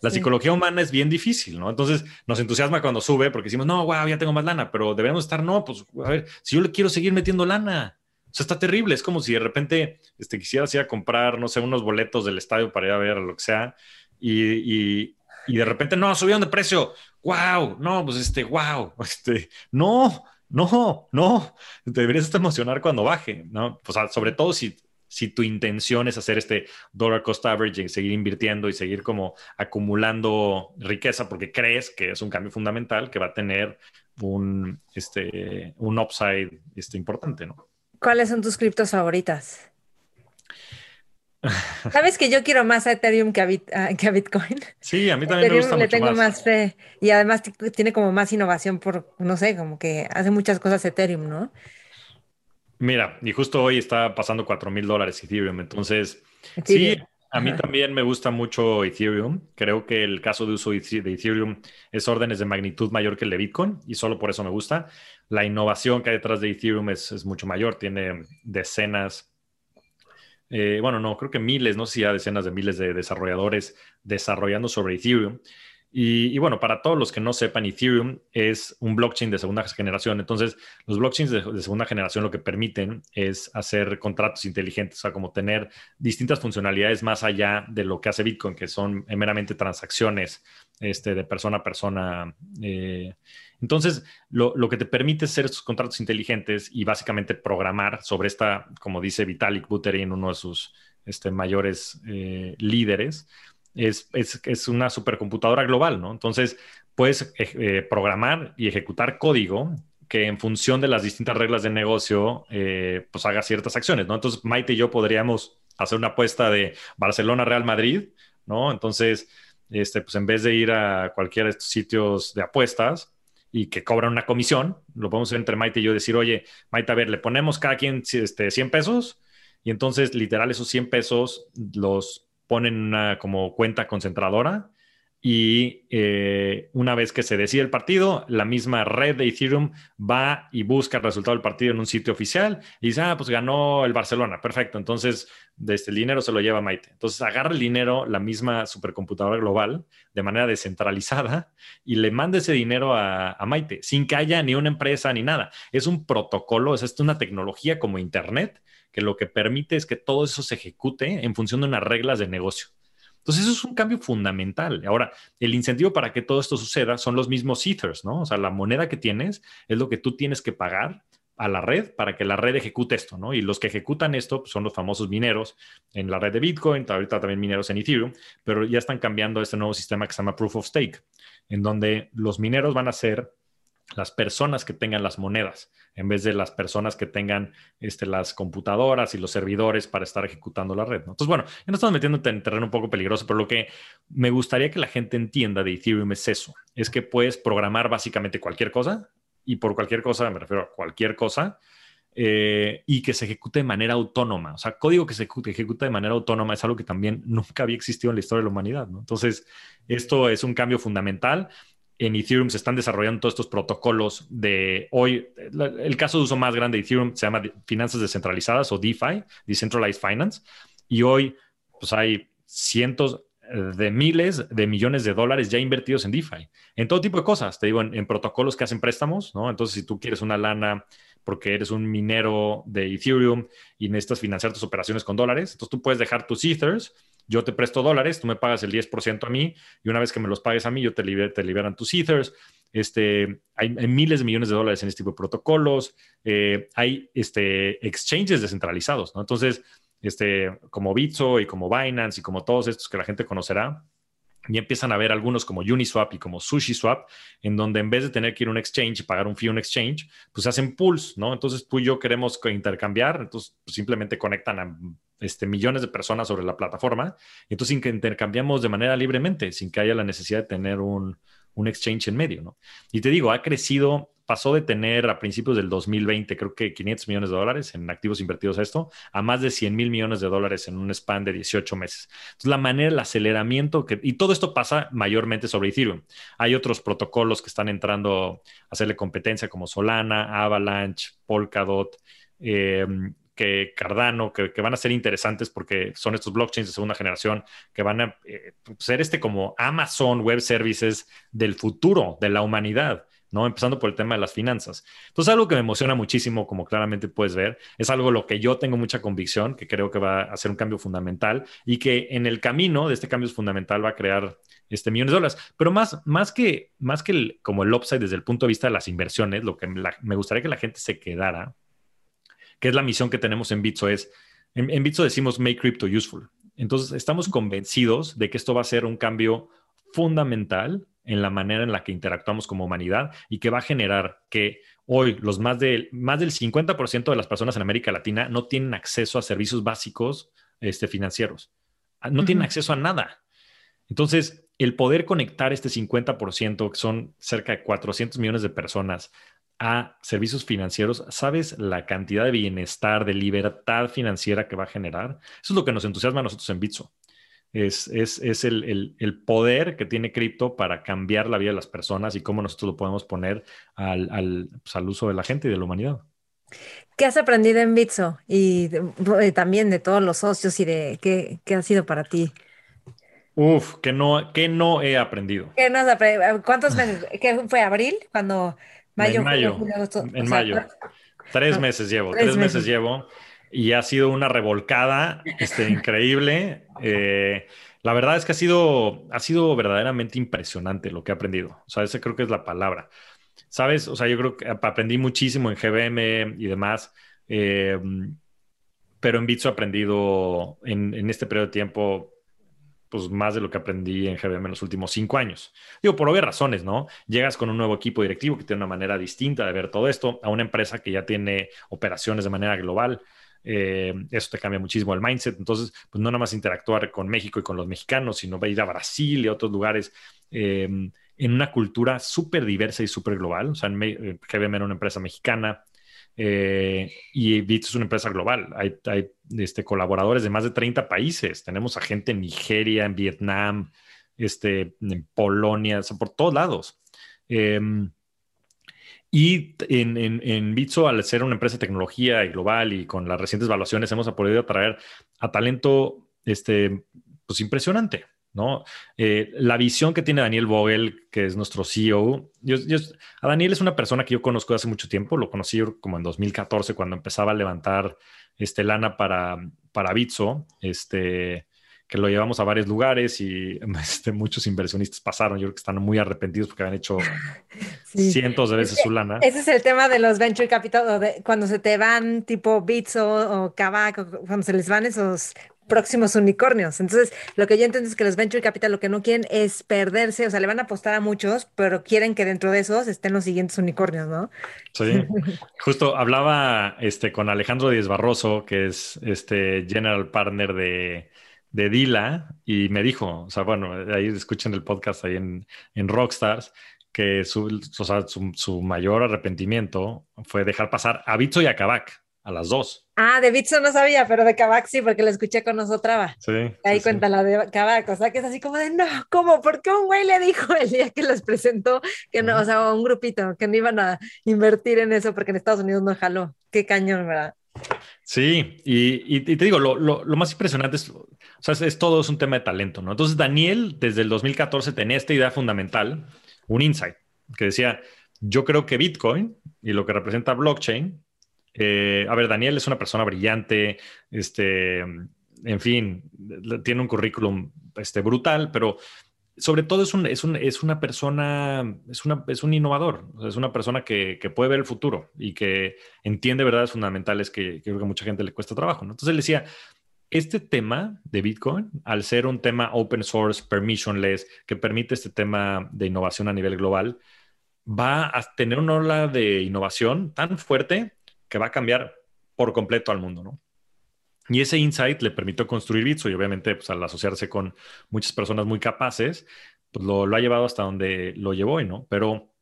la psicología humana es bien difícil, ¿no? Entonces nos entusiasma cuando sube porque decimos, no, wow, ya tengo más lana, pero debemos estar, no, pues a ver, si yo le quiero seguir metiendo lana. O sea, está terrible. Es como si de repente este, quisieras ir a comprar, no sé, unos boletos del estadio para ir a ver lo que sea y, y, y de repente, no, subieron de precio. Wow, no, pues este, wow, *laughs* este, no, no, no, deberías emocionar cuando baje, ¿no? O sea, sobre todo si, si tu intención es hacer este dollar cost averaging, seguir invirtiendo y seguir como acumulando riqueza porque crees que es un cambio fundamental que va a tener un, este, un upside este, importante, ¿no?
¿Cuáles son tus criptos favoritas? *laughs* Sabes que yo quiero más a Ethereum que a, Bitcoin.
Sí, a mí también me gusta
le
mucho
tengo más. fe y además tiene como más innovación por, no sé, como que hace muchas cosas Ethereum, ¿no?
Mira, y justo hoy está pasando 4 mil dólares Ethereum, entonces sí, A mí también me gusta mucho Ethereum. Creo que el caso de uso de Ethereum es órdenes de magnitud mayor que el de Bitcoin y solo por eso me gusta. La innovación que hay detrás de Ethereum es, mucho mayor, tiene decenas, eh, bueno, no, creo que miles, no sé si ya decenas de miles de desarrolladores desarrollando sobre Ethereum. Y, bueno, para todos los que no sepan, Ethereum es un blockchain de segunda generación. Entonces, los blockchains de, segunda generación lo que permiten es hacer contratos inteligentes, o sea, como tener distintas funcionalidades más allá de lo que hace Bitcoin, que son meramente transacciones este, de persona a persona. Eh. entonces, lo, que te permite hacer estos contratos inteligentes y básicamente programar sobre esta, como dice Vitalik Buterin, uno de sus este, mayores eh, líderes, es, es, una supercomputadora global, ¿no? Entonces, puedes eh, programar y ejecutar código que en función de las distintas reglas de negocio, pues haga ciertas acciones, ¿no? Entonces, Maite y yo podríamos hacer una apuesta de Barcelona-Real Madrid, ¿no? Entonces, este, pues en vez de ir a cualquiera de estos sitios de apuestas y que cobran una comisión, lo podemos hacer entre Maite y yo decir, oye, Maite, a ver, le ponemos cada quien este, 100 pesos y entonces literal esos 100 pesos los ponen una como cuenta concentradora y eh, una vez que se decide el partido, la misma red de Ethereum va y busca el resultado del partido en un sitio oficial y dice, ah, pues ganó el Barcelona, perfecto, entonces desde este, el dinero se lo lleva Maite. Entonces agarra el dinero, la misma supercomputadora global, de manera descentralizada y le manda ese dinero a, a Maite, sin que haya ni una empresa ni nada. Es un protocolo, es una tecnología como Internet que lo que permite es que todo eso se ejecute en función de unas reglas de negocio. Entonces, eso es un cambio fundamental. Ahora, el incentivo para que todo esto suceda son los mismos Ethers, ¿no? O sea, la moneda que tienes es lo que tú tienes que pagar a la red para que la red ejecute esto, ¿no? Y los que ejecutan esto pues, son los famosos mineros en la red de Bitcoin, ahorita también mineros en Ethereum, pero ya están cambiando este nuevo sistema que se llama Proof of Stake, en donde los mineros van a ser las personas que tengan las monedas, en vez de las personas que tengan este, las computadoras y los servidores para estar ejecutando la red. Entonces, bueno, ya nos estamos metiendo en terreno un poco peligroso, pero lo que me gustaría que la gente entienda de Ethereum es eso, es que puedes programar básicamente cualquier cosa, y por cualquier cosa me refiero a cualquier cosa, eh, y que se ejecute de manera autónoma. O sea, código que se ejecuta de manera autónoma es algo que también nunca había existido en la historia de la humanidad. Entonces, esto es un cambio fundamental en Ethereum se están desarrollando todos estos protocolos de hoy. El caso de uso más grande de Ethereum se llama finanzas descentralizadas o DeFi, Decentralized Finance. Y hoy pues hay cientos de miles de millones de dólares ya invertidos en DeFi, en todo tipo de cosas, te digo, en, protocolos que hacen préstamos, ¿no? Entonces, si tú quieres una lana porque eres un minero de Ethereum y necesitas financiar tus operaciones con dólares, entonces tú puedes dejar tus Ethers yo te presto dólares, tú me pagas el 10% a mí y una vez que me los pagues a mí, yo te, te liberan tus Ethers. Este, hay, miles de millones de dólares en este tipo de protocolos, eh, hay este, exchanges descentralizados, ¿no? Entonces, este, como Bitso y como Binance y como todos estos que la gente conocerá, y empiezan a ver algunos como Uniswap y como SushiSwap, en donde en vez de tener que ir a un exchange y pagar un fee a un exchange, pues hacen pools, ¿no? Entonces tú y yo queremos intercambiar, entonces pues, simplemente conectan a este, millones de personas sobre la plataforma, y entonces intercambiamos de manera libremente, sin que haya la necesidad de tener un, un exchange en medio, ¿no? Y te digo, ha crecido pasó de tener a principios del 2020, creo que 500 millones de dólares en activos invertidos a esto, a más de 100 mil millones de dólares en un span de 18 meses. La manera, el aceleramiento, que, y todo esto pasa mayormente sobre Ethereum. Hay otros protocolos que están entrando a hacerle competencia como Solana, Avalanche, Polkadot, em, que Cardano, que, van a ser interesantes porque son estos blockchains de segunda generación que van a eh, ser este como Amazon Web Services del futuro de la humanidad. ¿No? Empezando por el tema de las finanzas. Entonces, algo que me emociona muchísimo, como claramente puedes ver, es algo lo que yo tengo mucha convicción, que creo que va a ser un cambio fundamental y que en el camino de este cambio fundamental va a crear este, millones de dólares. Pero más, más que, más que el, como el upside desde el punto de vista de las inversiones, lo que me gustaría que la gente se quedara, que es la misión que tenemos en Bitso, es, en, en Bitso decimos make crypto useful. Entonces, estamos convencidos de que esto va a ser un cambio fundamental en la manera en la que interactuamos como humanidad y que va a generar que hoy los más, de, más del 50% de las personas en América Latina no tienen acceso a servicios básicos este, financieros. Ah, no tienen acceso a nada. Entonces, el poder conectar este 50%, que son cerca de 400 millones de personas, a servicios financieros, ¿sabes la cantidad de bienestar, de libertad financiera que va a generar? Eso es lo que nos entusiasma a nosotros en Bitso. Es, es, el, poder que tiene cripto para cambiar la vida de las personas y cómo nosotros lo podemos poner al, al, pues, al uso de la gente y de la humanidad.
¿Qué has aprendido en Bitso? Y, también de todos los socios y de qué, qué ha sido para ti.
Uf, que no, que no he aprendido.
¿Qué no has aprendido? ¿Cuántos meses? *laughs* ¿Qué fue abril? Cuando
mayo. En mayo. en mayo. Tres meses llevo, tres, meses. llevo y ha sido una revolcada este, increíble. Eh, la verdad es que ha sido, ha sido verdaderamente impresionante lo que he aprendido. O sea, esa creo que es la palabra. ¿Sabes? O sea, yo creo que aprendí muchísimo en GBM y demás, eh, pero en Bitso he aprendido en, en, este periodo de tiempo pues más de lo que aprendí en GBM en los últimos cinco años. Digo, por obvias razones, ¿no? Llegas con un nuevo equipo directivo que tiene una manera distinta de ver todo esto a una empresa que ya tiene operaciones de manera global. Eh, eso te cambia muchísimo el mindset. Entonces, pues no nada más interactuar con México y con los mexicanos, sino ir a Brasil y a otros lugares. Eh, en una cultura súper diversa y súper global. O sea, eh, GBM era una empresa mexicana eh, y Bits es una empresa global. Hay, hay este, colaboradores de más de 30 países. Tenemos a gente en Nigeria, en Vietnam, este, en Polonia, por todos lados. Em, y en, en, en, Bitso, al ser una empresa de tecnología y global y con las recientes evaluaciones, hemos podido atraer a talento este, pues impresionante. ¿no? Eh, la visión que tiene Daniel Vogel, que es nuestro CEO, a Daniel es una persona que yo conozco hace mucho tiempo, lo conocí como en 2014 cuando empezaba a levantar este, lana para, para Bitso, este, que lo llevamos a varios lugares y *laughs* este, muchos inversionistas pasaron, yo creo que están muy arrepentidos porque han hecho *laughs* cientos de veces su lana.
Ese es el tema de los venture capital, de, cuando se te van tipo Bitso o Kavak, cuando se les van esos próximos unicornios. Entonces, lo que yo entiendo es que los venture capital lo que no quieren es perderse, o sea, le van a apostar a muchos, pero quieren que dentro de esos estén los siguientes unicornios, ¿no?
Sí, justo hablaba este, con Alejandro Díez Barroso, que es este general partner de, de Dila, y me dijo, o sea, bueno, ahí escuchen el podcast ahí en, en Rockstars, que su, su, mayor arrepentimiento fue dejar pasar a Bitso y a Kavak a las dos.
Ah, de Bitso no sabía, pero de Kavak sí, porque la escuché con nosotras. Sí. Ahí cuenta la de Kavak, o sea, que es así como de, no, ¿cómo? ¿Por qué un güey le dijo *laughs* el día que los presentó que no, o sea, un grupito, que no iban a invertir en eso porque en Estados Unidos no jaló? Qué cañón, ¿verdad?
Sí, y, te digo, lo, más impresionante es, o sea, es, todo es un tema de talento, ¿no? Entonces, Daniel, desde el 2014, tenía esta idea fundamental, un insight, que decía, yo creo que Bitcoin y lo que representa blockchain eh, a ver, Daniel es una persona brillante, este, en fin, tiene un currículum este, brutal, pero sobre todo es, un, es, un, es una persona, es, una, es un innovador, es una persona que, que, puede ver el futuro y que entiende verdades fundamentales que, creo que a mucha gente le cuesta trabajo. Entonces él decía, este tema de Bitcoin, al ser un tema open source, permissionless, que permite este tema de innovación a nivel global, va a tener una ola de innovación tan fuerte que va a cambiar por completo al mundo, ¿no? Y ese insight le permitió construir Bitso y obviamente pues, al asociarse con muchas personas muy capaces, pues lo, ha llevado hasta donde lo llevó hoy, ¿no? Pero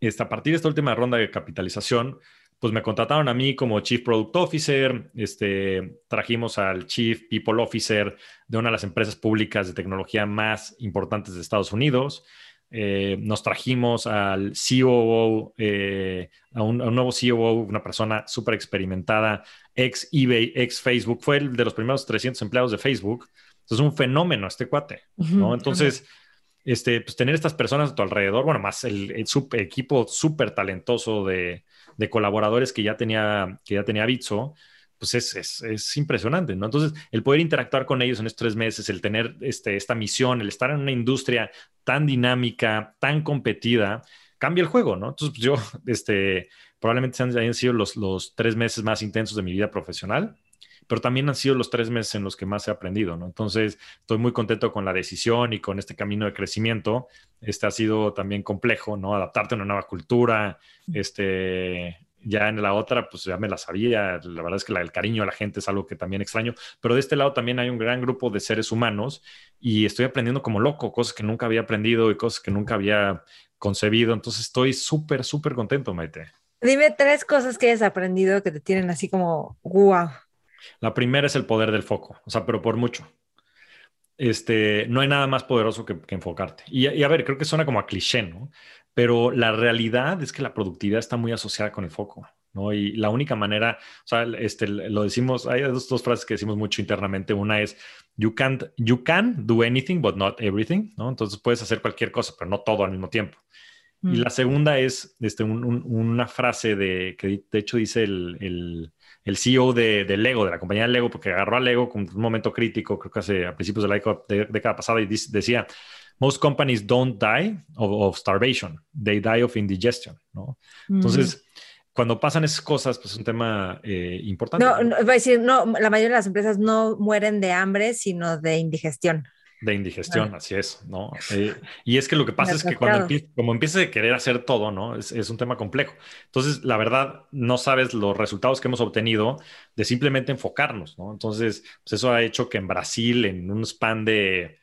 este, a partir de esta última ronda de capitalización, pues me contrataron a mí como Chief Product Officer, este, trajimos al Chief People Officer de una de las empresas públicas de tecnología más importantes de Estados Unidos, eh, nos trajimos al COO, eh, a, un, nuevo COO, una persona súper experimentada, ex eBay, ex Facebook, fue el de los primeros 300 empleados de Facebook. Es un fenómeno este cuate, ¿no? Entonces, este, pues tener estas personas a tu alrededor, bueno, más el, equipo súper talentoso de, de, colaboradores que ya tenía, que ya tenía Bitso, pues es, es, impresionante, ¿no? Entonces, el poder interactuar con ellos en estos tres meses, el tener este, esta misión, el estar en una industria tan dinámica, tan competida, cambia el juego, ¿no? Entonces, pues yo, *laughs* este, probablemente hayan sido los, los tres meses más intensos de mi vida profesional, pero también han sido los tres meses en los que más he aprendido, ¿no? Entonces, estoy muy contento con la decisión y con este camino de crecimiento. Este ha sido también complejo, ¿no? Adaptarte a una nueva cultura, este, ya en la otra, pues ya me la sabía. La verdad es que el cariño a la gente es algo que también extraño. Pero de este lado también hay un gran grupo de seres humanos y estoy aprendiendo como loco, cosas que nunca había aprendido y cosas que nunca había concebido. Entonces estoy súper, súper contento, Maite.
Dime tres cosas que hayas aprendido que te tienen así como wow.
La primera es el poder del foco, o sea, pero por mucho. Este, no hay nada más poderoso que, enfocarte. Y, y, a ver, creo que suena como a cliché, ¿no? Pero la realidad es que la productividad está muy asociada con el foco. ¿no? Y la única manera, o sea, este, lo decimos, hay dos, dos, frases que decimos mucho internamente. Una es, you, can't, you can do anything, but not everything, ¿no? Entonces puedes hacer cualquier cosa, pero no todo al mismo tiempo. Y mm. la segunda es este, una frase de, que de hecho dice el, el, el CEO de, de, Lego, de la compañía Lego, porque agarró a Lego con un momento crítico, creo que hace a principios de la década pasada, y decía, most companies don't die of, starvation, they die of indigestion, ¿no? Mm. Entonces, cuando pasan esas cosas, pues es un tema eh, importante.
No, no, a decir, no, la mayoría de las empresas no mueren de hambre, sino de indigestión.
De indigestión, así es, ¿no? Eh, y es que lo que pasa es que cuando como empiezas a querer hacer todo, ¿no? Es, es, un tema complejo. Entonces, la verdad, no sabes los resultados que hemos obtenido de simplemente enfocarnos, ¿no? Entonces, pues eso ha hecho que en Brasil, en un span de,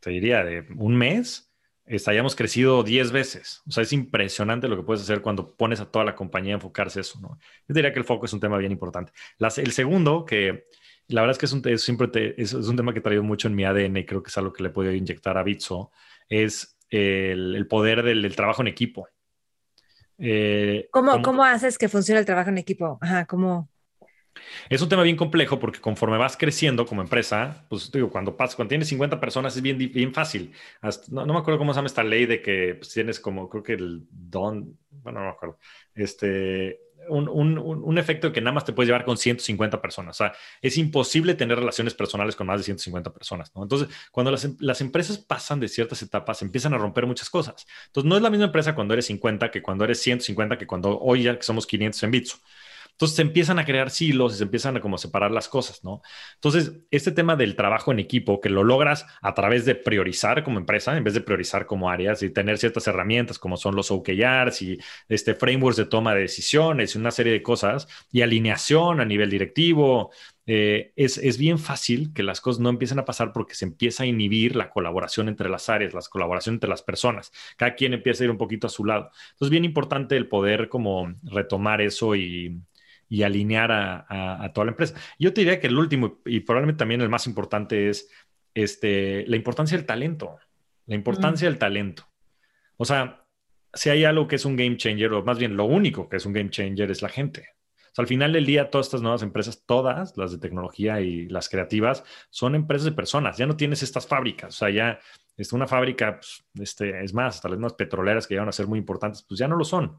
te diría, de un mes, este, hayamos crecido 10 veces. O sea, es impresionante lo que puedes hacer cuando pones a toda la compañía a enfocarse eso, ¿no? Yo diría que el foco es un tema bien importante. el segundo, que la verdad es que es un, siempre es, un tema que he traído mucho en mi ADN y creo que es algo que le he podido inyectar a Bitso, es el, poder del, trabajo en equipo.
Eh, ¿Cómo, ¿Cómo, haces que funcione el trabajo en equipo? Ajá, ¿cómo?
Es un tema bien complejo porque conforme vas creciendo como empresa, pues digo, cuando pasas, cuando tienes 50 personas es bien, bien fácil. no, me acuerdo cómo se llama esta ley de que pues, tienes como, creo que el don, bueno, no me acuerdo, este, un, un, un, efecto que nada más te puedes llevar con 150 personas. O sea, es imposible tener relaciones personales con más de 150 personas. Entonces, cuando las, las, empresas pasan de ciertas etapas, empiezan a romper muchas cosas. Entonces, no es la misma empresa cuando eres 50 que cuando eres 150 que cuando hoy ya que somos 500 en Bitso. Entonces se empiezan a crear silos y se empiezan a como separar las cosas, ¿no? Entonces, este tema del trabajo en equipo, que lo logras a través de priorizar como empresa, en vez de priorizar como áreas y tener ciertas herramientas como son los OKRs y este frameworks de toma de decisiones y una serie de cosas y alineación a nivel directivo, eh, es, es, bien fácil que las cosas no empiecen a pasar porque se empieza a inhibir la colaboración entre las áreas, la colaboración entre las personas. Cada quien empieza a ir un poquito a su lado. Entonces, bien importante el poder como retomar eso y, y alinear a, toda la empresa. Yo te diría que el último y probablemente también el más importante es este, la importancia del talento, la importancia del talento. O sea, si hay algo que es un game changer, o más bien lo único que es un game changer es la gente. O sea, al final del día, todas estas nuevas empresas, todas las de tecnología y las creativas, son empresas de personas. Ya no tienes estas fábricas. O sea, ya es una fábrica, pues, este, es más, hasta las nuevas petroleras que llegan a ser muy importantes, pues ya no lo son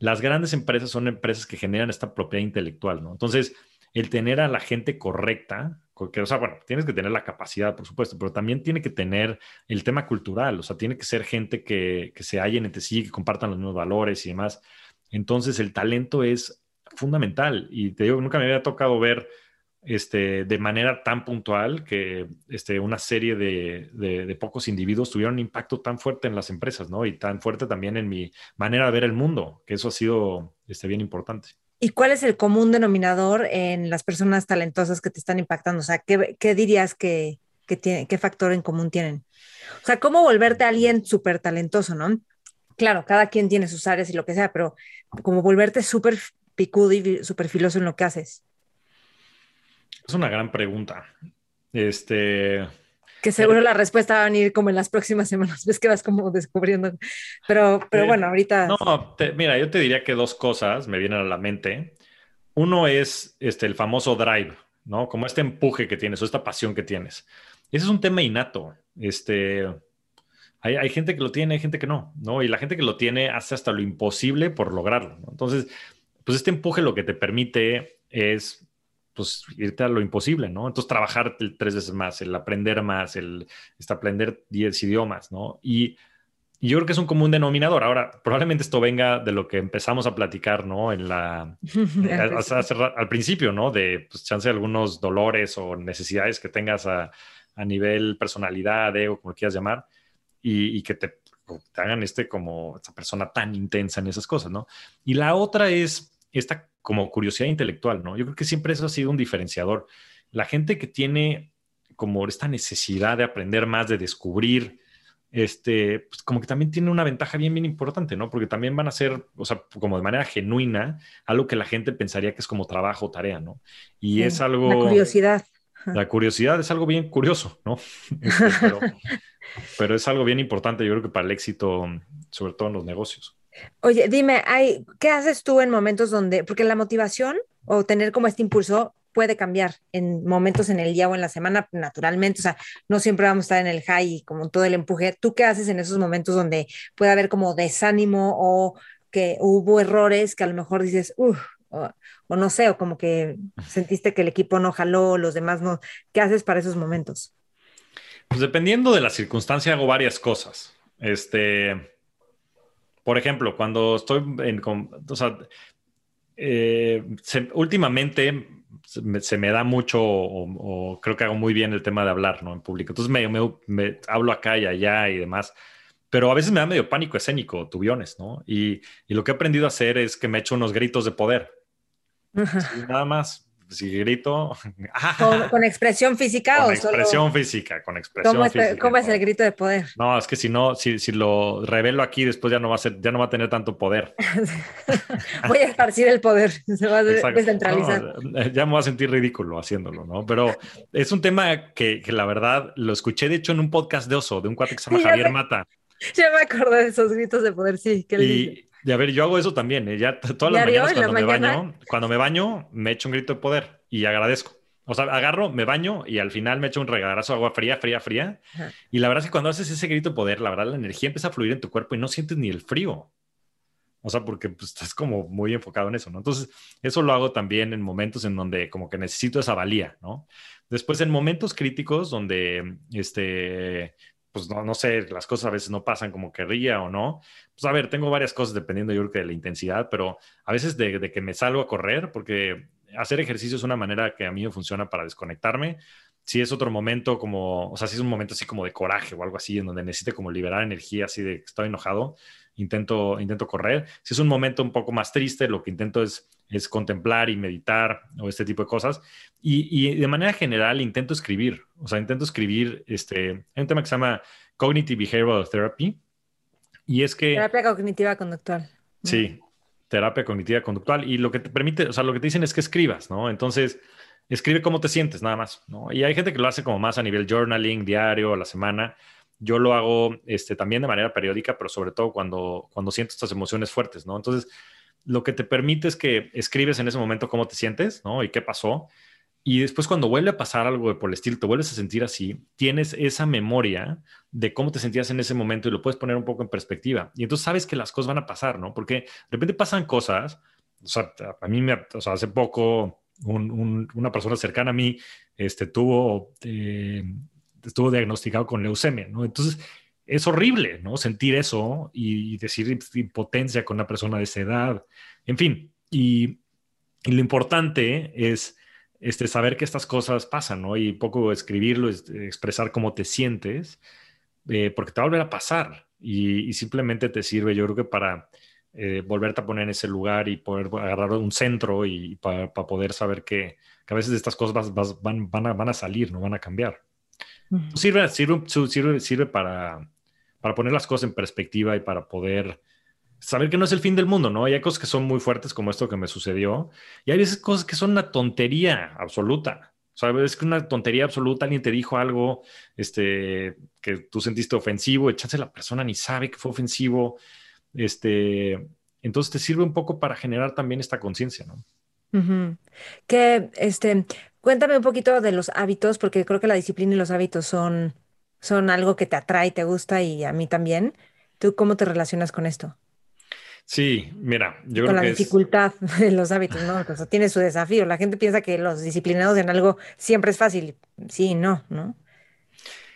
las grandes empresas son empresas que generan esta propiedad intelectual, ¿no? Entonces, el tener a la gente correcta, o sea, bueno, tienes que tener la capacidad, por supuesto, pero también tiene que tener el tema cultural, o sea, tiene que ser gente que, que se hallen entre sí, que compartan los mismos valores y demás. Entonces, el talento es fundamental y te digo, nunca me había tocado ver este, de manera tan puntual que este, una serie de, pocos individuos tuvieron un impacto tan fuerte en las empresas, ¿no? Y tan fuerte también en mi manera de ver el mundo, que eso ha sido este, bien importante.
¿Y cuál es el común denominador en las personas talentosas que te están impactando? O sea, ¿qué, dirías que, tiene, qué factor en común tienen? O sea, ¿cómo volverte alguien súper talentoso, no? Claro, cada quien tiene sus áreas y lo que sea, pero como volverte súper picudo y súper filoso en lo que haces.
Es una gran pregunta. Este.
Que seguro la respuesta va a venir como en las próximas semanas. *laughs* Ves que vas como descubriendo. Pero, pero bueno, ahorita.
No, mira, yo te diría que dos cosas me vienen a la mente. Uno es este, el famoso drive, ¿no? Como este empuje que tienes o esta pasión que tienes. Ese es un tema innato. Este, hay, hay, gente que lo tiene, hay gente que no, ¿no? Y la gente que lo tiene hace hasta lo imposible por lograrlo. ¿no? Entonces, pues este empuje lo que te permite es pues irte a lo imposible, ¿no? Entonces trabajar tres veces más, el aprender más, el, aprender diez idiomas, ¿no? Y, yo creo que es un común denominador. Ahora, probablemente esto venga de lo que empezamos a platicar, ¿no? En la, *laughs* al principio, ¿no? De, pues, chance de algunos dolores o necesidades que tengas a, nivel personalidad, ego, como quieras llamar, y, que te, te hagan este como esta persona tan intensa en esas cosas, ¿no? Y la otra es esta como curiosidad intelectual, ¿no? Yo creo que siempre eso ha sido un diferenciador. La gente que tiene como esta necesidad de aprender más, de descubrir, este, pues como que también tiene una ventaja bien, bien importante, ¿no? Porque también van a ser, o sea, como de manera genuina, algo que la gente pensaría que es como trabajo o tarea, ¿no? Y es algo...
La curiosidad.
La curiosidad es algo bien curioso, ¿no? *laughs* Este, *laughs* pero, es algo bien importante, yo creo que para el éxito, sobre todo en los negocios.
Oye, dime, hay, ¿qué haces tú en momentos donde, porque la motivación o tener como este impulso puede cambiar en momentos en el día o en la semana, naturalmente, o sea, no siempre vamos a estar en el high como todo el empuje. ¿Tú qué haces en esos momentos donde puede haber como desánimo o que hubo errores que a lo mejor dices, uff, o, no sé, o como que sentiste que el equipo no jaló, los demás no. ¿Qué haces para esos momentos?
Pues dependiendo de la circunstancia hago varias cosas. Este, por ejemplo, cuando estoy en, o sea, eh, últimamente se me, da mucho o, creo que hago muy bien el tema de hablar, ¿no? En público. Entonces me, me hablo acá y allá y demás pero a veces me da medio pánico escénico, tuviones, ¿no? Y, y, lo que he aprendido a hacer es que me echo unos gritos de poder. nada más, si grito. *laughs*
¿Con, expresión física
con
o
expresión física, con expresión
¿Cómo
física.
¿Cómo es el grito de poder?
No, es que si no, si, si lo revelo aquí, después ya no va a ser, ya no va a tener tanto poder. *laughs*
voy a esparcir el poder, *laughs* se va a descentralizar.
ya me voy a sentir ridículo haciéndolo, ¿no? Pero es un tema que, que, la verdad lo escuché, de hecho, en un podcast de Oso, de un cuate que se llama Javier Mata.
Ya me acordé de esos gritos de poder, sí.
y, y, a ver, yo hago eso también. ¿eh? Ya todas las mañanas cuando me baño, cuando me baño, me echo un grito de poder y agradezco. O sea, agarro, me baño y al final me echo un regalazo de agua fría, fría, fría. Y la verdad es que cuando haces ese grito de poder, la verdad la energía empieza a fluir en tu cuerpo y no sientes ni el frío. O sea, porque pues, estás como muy enfocado en eso, ¿no? Entonces, eso lo hago también en momentos en donde como que necesito esa valía, ¿no? Después, en momentos críticos donde, este, pues no, no sé, las cosas a veces no pasan como querría o no. Pues a ver, tengo varias cosas dependiendo yo creo que de la intensidad, pero a veces de, que me salgo a correr, porque hacer ejercicio es una manera que a mí me funciona para desconectarme. Si es otro momento como, o sea, si es un momento así como de coraje o algo así, en donde necesite como liberar energía, así de que estoy enojado, intento, intento correr. Si es un momento un poco más triste, lo que intento es, es contemplar y meditar o este tipo de cosas. Y, y, de manera general intento escribir, o sea, intento escribir, este, hay un tema que se llama Cognitive Behavioral Therapy, y es que...
Terapia cognitiva conductual.
Sí, terapia cognitiva conductual, y lo que te permite, o sea, lo que te dicen es que escribas, ¿no? Entonces, escribe cómo te sientes, nada más, ¿no? Y hay gente que lo hace como más a nivel journaling, diario, a la semana, yo lo hago este, también de manera periódica, pero sobre todo cuando, cuando siento estas emociones fuertes, ¿no? Entonces, lo que te permite es que escribes en ese momento cómo te sientes, ¿no? Y qué pasó. Y después cuando vuelve a pasar algo por el estilo, te vuelves a sentir así, tienes esa memoria de cómo te sentías en ese momento y lo puedes poner un poco en perspectiva. Y entonces sabes que las cosas van a pasar, ¿no? Porque de repente pasan cosas, o sea, a mí o sea, hace poco una persona cercana a mí este, tuvo eh, estuvo diagnosticado con leucemia, ¿no? Entonces, es horrible, ¿no? Sentir eso y, decir impotencia con una persona de esa edad, en fin, y, lo importante es este, saber que estas cosas pasan, ¿no? Y poco escribirlo, expresar cómo te sientes, eh, porque te va a volver a pasar y, simplemente te sirve, yo creo que para eh, volverte a poner en ese lugar y poder agarrar un centro y para, poder saber que, a veces estas cosas van, van, a, van a salir, no van a cambiar. Sirve, sirve, sirve, para, para poner las cosas en perspectiva y para poder saber que no es el fin del mundo, ¿no? hay cosas que son muy fuertes como esto que me sucedió y hay veces cosas que son una tontería absoluta. ¿Sabes? Es que una tontería absoluta, alguien te dijo algo este, que tú sentiste ofensivo, echaste la persona ni sabe que fue ofensivo. Este, entonces te sirve un poco para generar también esta conciencia, ¿no?
Que este, Cuéntame un poquito de los hábitos, porque creo que la disciplina y los hábitos son, son algo que te atrae, te gusta y a mí también. ¿Tú cómo te relacionas con esto?
Sí, mira,
yo con la dificultad *laughs* de los hábitos, ¿no? O sea, tiene su desafío. La gente piensa que los disciplinados en algo siempre es fácil. Sí, no, ¿no?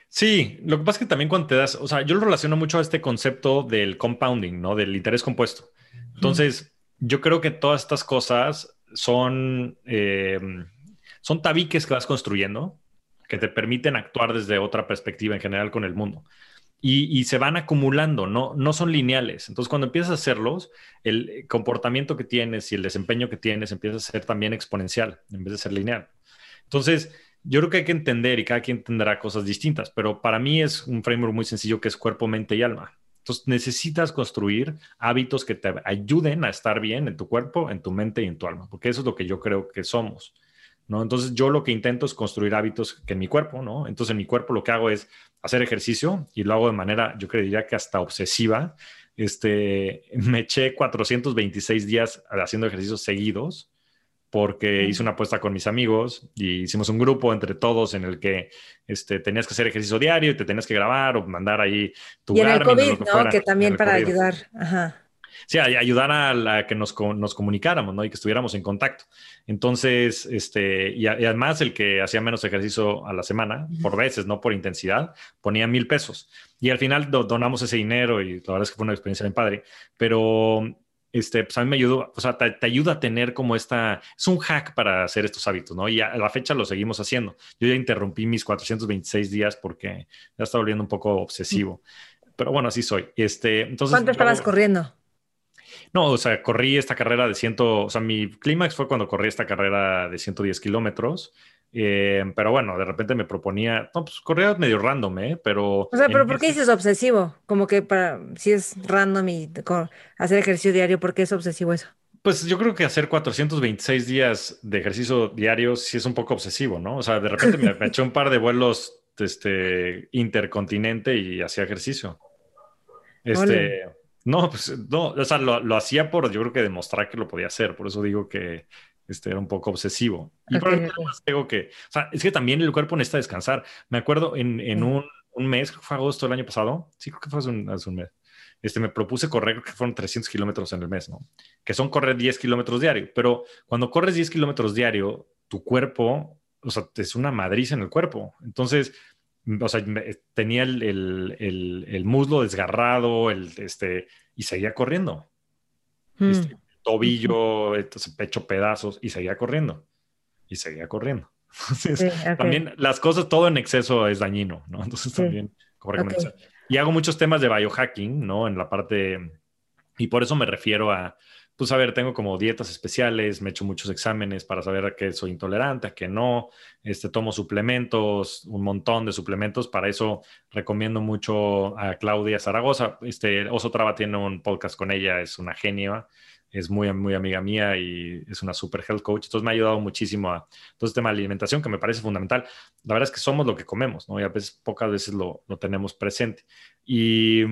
Sí, lo que pasa es que también cuando te das, o sea, yo lo relaciono mucho a este concepto del compounding, ¿no? Del interés compuesto. Entonces, yo creo que todas estas cosas son, eh, son tabiques que vas construyendo que te permiten actuar desde otra perspectiva en general con el mundo. Y, se van acumulando, no, no son lineales. Entonces, cuando empiezas a hacerlos, el comportamiento que tienes y el desempeño que tienes empieza a ser también exponencial en vez de ser lineal. Entonces, yo creo que hay que entender y cada quien tendrá cosas distintas, pero para mí es un framework muy sencillo que es cuerpo, mente y alma. Entonces, necesitas construir hábitos que te ayuden a estar bien en tu cuerpo, en tu mente y en tu alma, porque eso es lo que yo creo que somos. ¿No? Entonces yo lo que intento es construir hábitos que en mi cuerpo, ¿no? Entonces en mi cuerpo lo que hago es hacer ejercicio y lo hago de manera, yo creería que hasta obsesiva. Este, *laughs* me eché 426 días haciendo ejercicios seguidos porque hice una apuesta con mis amigos y hicimos un grupo entre todos en el que este, tenías que hacer ejercicio diario y te tenías que grabar o mandar ahí
tu Y en el COVID, ¿no? que también para ayudar. Ajá.
Sí, ayudar a, la que nos, nos, comunicáramos, ¿no? Y que estuviéramos en contacto. Entonces, este, y, además el que hacía menos ejercicio a la semana, por veces, no por intensidad, ponía mil pesos. Y al final donamos ese dinero y la verdad es que fue una experiencia bien padre. Pero este, pues a mí me ayudó, o sea, te, ayuda a tener como esta, es un hack para hacer estos hábitos, ¿no? Y a la fecha lo seguimos haciendo. Yo ya interrumpí mis 426 días porque ya estaba volviendo un poco obsesivo. Pero bueno, así soy. Este, entonces,
¿Cuánto estabas corriendo?
No, o sea, corrí esta carrera de 100, o sea, mi clímax fue cuando corrí esta carrera de 110 kilómetros. Eh, pero bueno, de repente me proponía, no, pues corría medio random, ¿eh? Pero...
O sea, pero ¿por qué dices obsesivo? Como que para, si es random y hacer ejercicio diario, ¿por qué es obsesivo eso?
Pues yo creo que hacer 426 días de ejercicio diario sí es un poco obsesivo, ¿no? O sea, de repente me, eché un par de vuelos este, intercontinente y hacía ejercicio. *laughs* Este, no, pues no, o sea, lo, hacía por, yo creo que demostrar que lo podía hacer, por eso digo que este, era un poco obsesivo. Y por eso digo que, o sea, es que también el cuerpo necesita descansar. Me acuerdo en, en un, un, mes, creo que fue agosto del año pasado, sí, creo que fue hace un, hace un mes, este, me propuse correr, creo que fueron 300 kilómetros en el mes, ¿no? Que son correr 10 kilómetros diario, pero cuando corres 10 kilómetros diario, tu cuerpo, o sea, es una madriz en el cuerpo. Entonces, o sea, tenía el, el, el, muslo desgarrado, el, este, y seguía corriendo. Hmm. Este, tobillo, entonces, pecho pedazos, y seguía corriendo. Y seguía corriendo. *laughs* Entonces, también las cosas, todo en exceso es dañino, ¿no? Entonces, también, como recomendación. Y hago muchos temas de biohacking, ¿no? En la parte, y por eso me refiero a, pues a ver, tengo como dietas especiales, me echo muchos exámenes para saber a qué soy intolerante, a qué no, este, tomo suplementos, un montón de suplementos, para eso recomiendo mucho a Claudia Zaragoza, este, Oso Traba tiene un podcast con ella, es una genia, es muy, muy amiga mía y es una super health coach, entonces me ha ayudado muchísimo a todo este tema de alimentación que me parece fundamental. La verdad es que somos lo que comemos, ¿no? Y a veces, pocas veces lo, lo tenemos presente. Y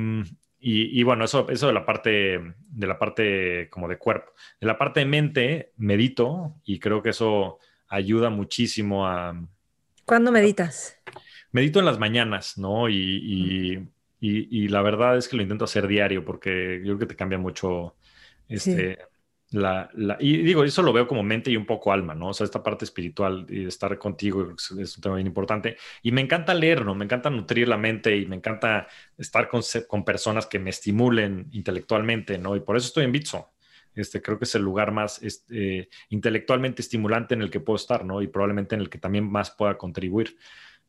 mm, y, bueno, eso, eso de la parte, de la parte como de cuerpo. De la parte de mente, medito y creo que eso ayuda muchísimo a...
¿Cuándo meditas?
Medito en las mañanas, ¿no? Y, y, la verdad es que lo intento hacer diario porque yo creo que te cambia mucho este, la, y digo, eso lo veo como mente y un poco alma, ¿no? O sea, esta parte espiritual y estar contigo es, un tema bien importante. Y me encanta leer, ¿no? Me encanta nutrir la mente y me encanta estar con, con personas que me estimulen intelectualmente, ¿no? Y por eso estoy en Bitso. Este, creo que es el lugar más este, intelectualmente estimulante en el que puedo estar, ¿no? Y probablemente en el que también más pueda contribuir.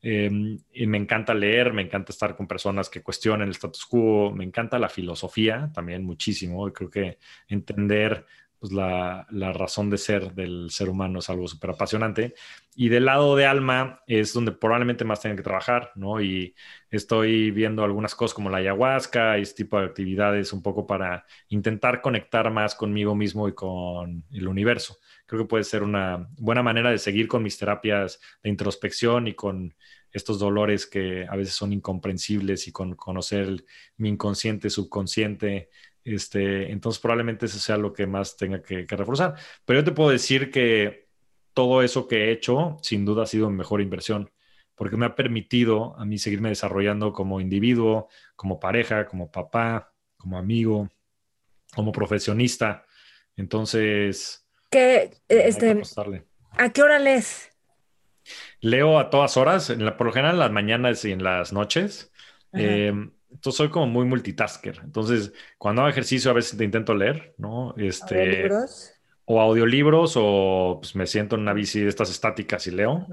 Em, y me encanta leer, me encanta estar con personas que cuestionen el status quo, me encanta la filosofía también muchísimo. Y creo que entender pues la, razón de ser del ser humano es algo súper apasionante. Y del lado de alma es donde probablemente más tengo que trabajar, ¿no? Y estoy viendo algunas cosas como la ayahuasca este tipo de actividades un poco para intentar conectar más conmigo mismo y con el universo. Creo que puede ser una buena manera de seguir con mis terapias de introspección y con estos dolores que a veces son incomprensibles y con conocer mi inconsciente, subconsciente, este, entonces probablemente eso sea lo que más tenga que, reforzar. Pero yo te puedo decir que todo eso que he hecho, sin duda ha sido mi mejor inversión, porque me ha permitido a mí seguirme desarrollando como individuo, como pareja, como papá, como amigo, como profesionista. Entonces,
¿Qué, este, ¿a qué hora lees?
Leo a todas horas, en la, por lo general en las mañanas y en las noches. Entonces soy como muy multitasker. Entonces, cuando hago ejercicio a veces te intento leer, ¿no? Este, ¿Audiolibros? O audiolibros o pues, me siento en una bici de estas estáticas y leo.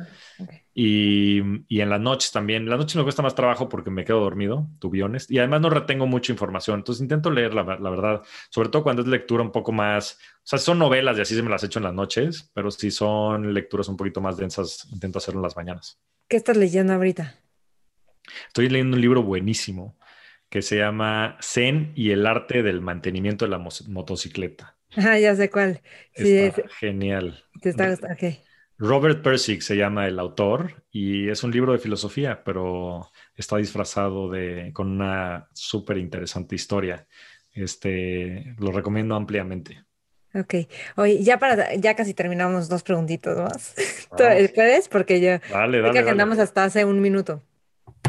Y, y, en las noches también. En las noches me cuesta más trabajo porque me quedo dormido, be honest. Y además no retengo mucha información. Entonces intento leer, la, la, verdad. Sobre todo cuando es lectura un poco más... O sea, son novelas y así se me las echo en las noches. Pero si son lecturas un poquito más densas, intento hacerlo en las mañanas.
¿Qué estás leyendo ahorita?
Estoy leyendo un libro buenísimo que se llama Zen y el arte del mantenimiento de la motocicleta.
Ah, ya sé cuál.
Sí, está genial.
Te está gustando.
Robert Persick se llama el autor y es un libro de filosofía, pero está disfrazado de, con una súper interesante historia. Este, lo recomiendo ampliamente.
Ok. Oye, ya para, ya casi terminamos dos preguntitos más. *laughs* ¿Puedes? Porque ya
dale, dale,
que andamos hasta hace un minuto.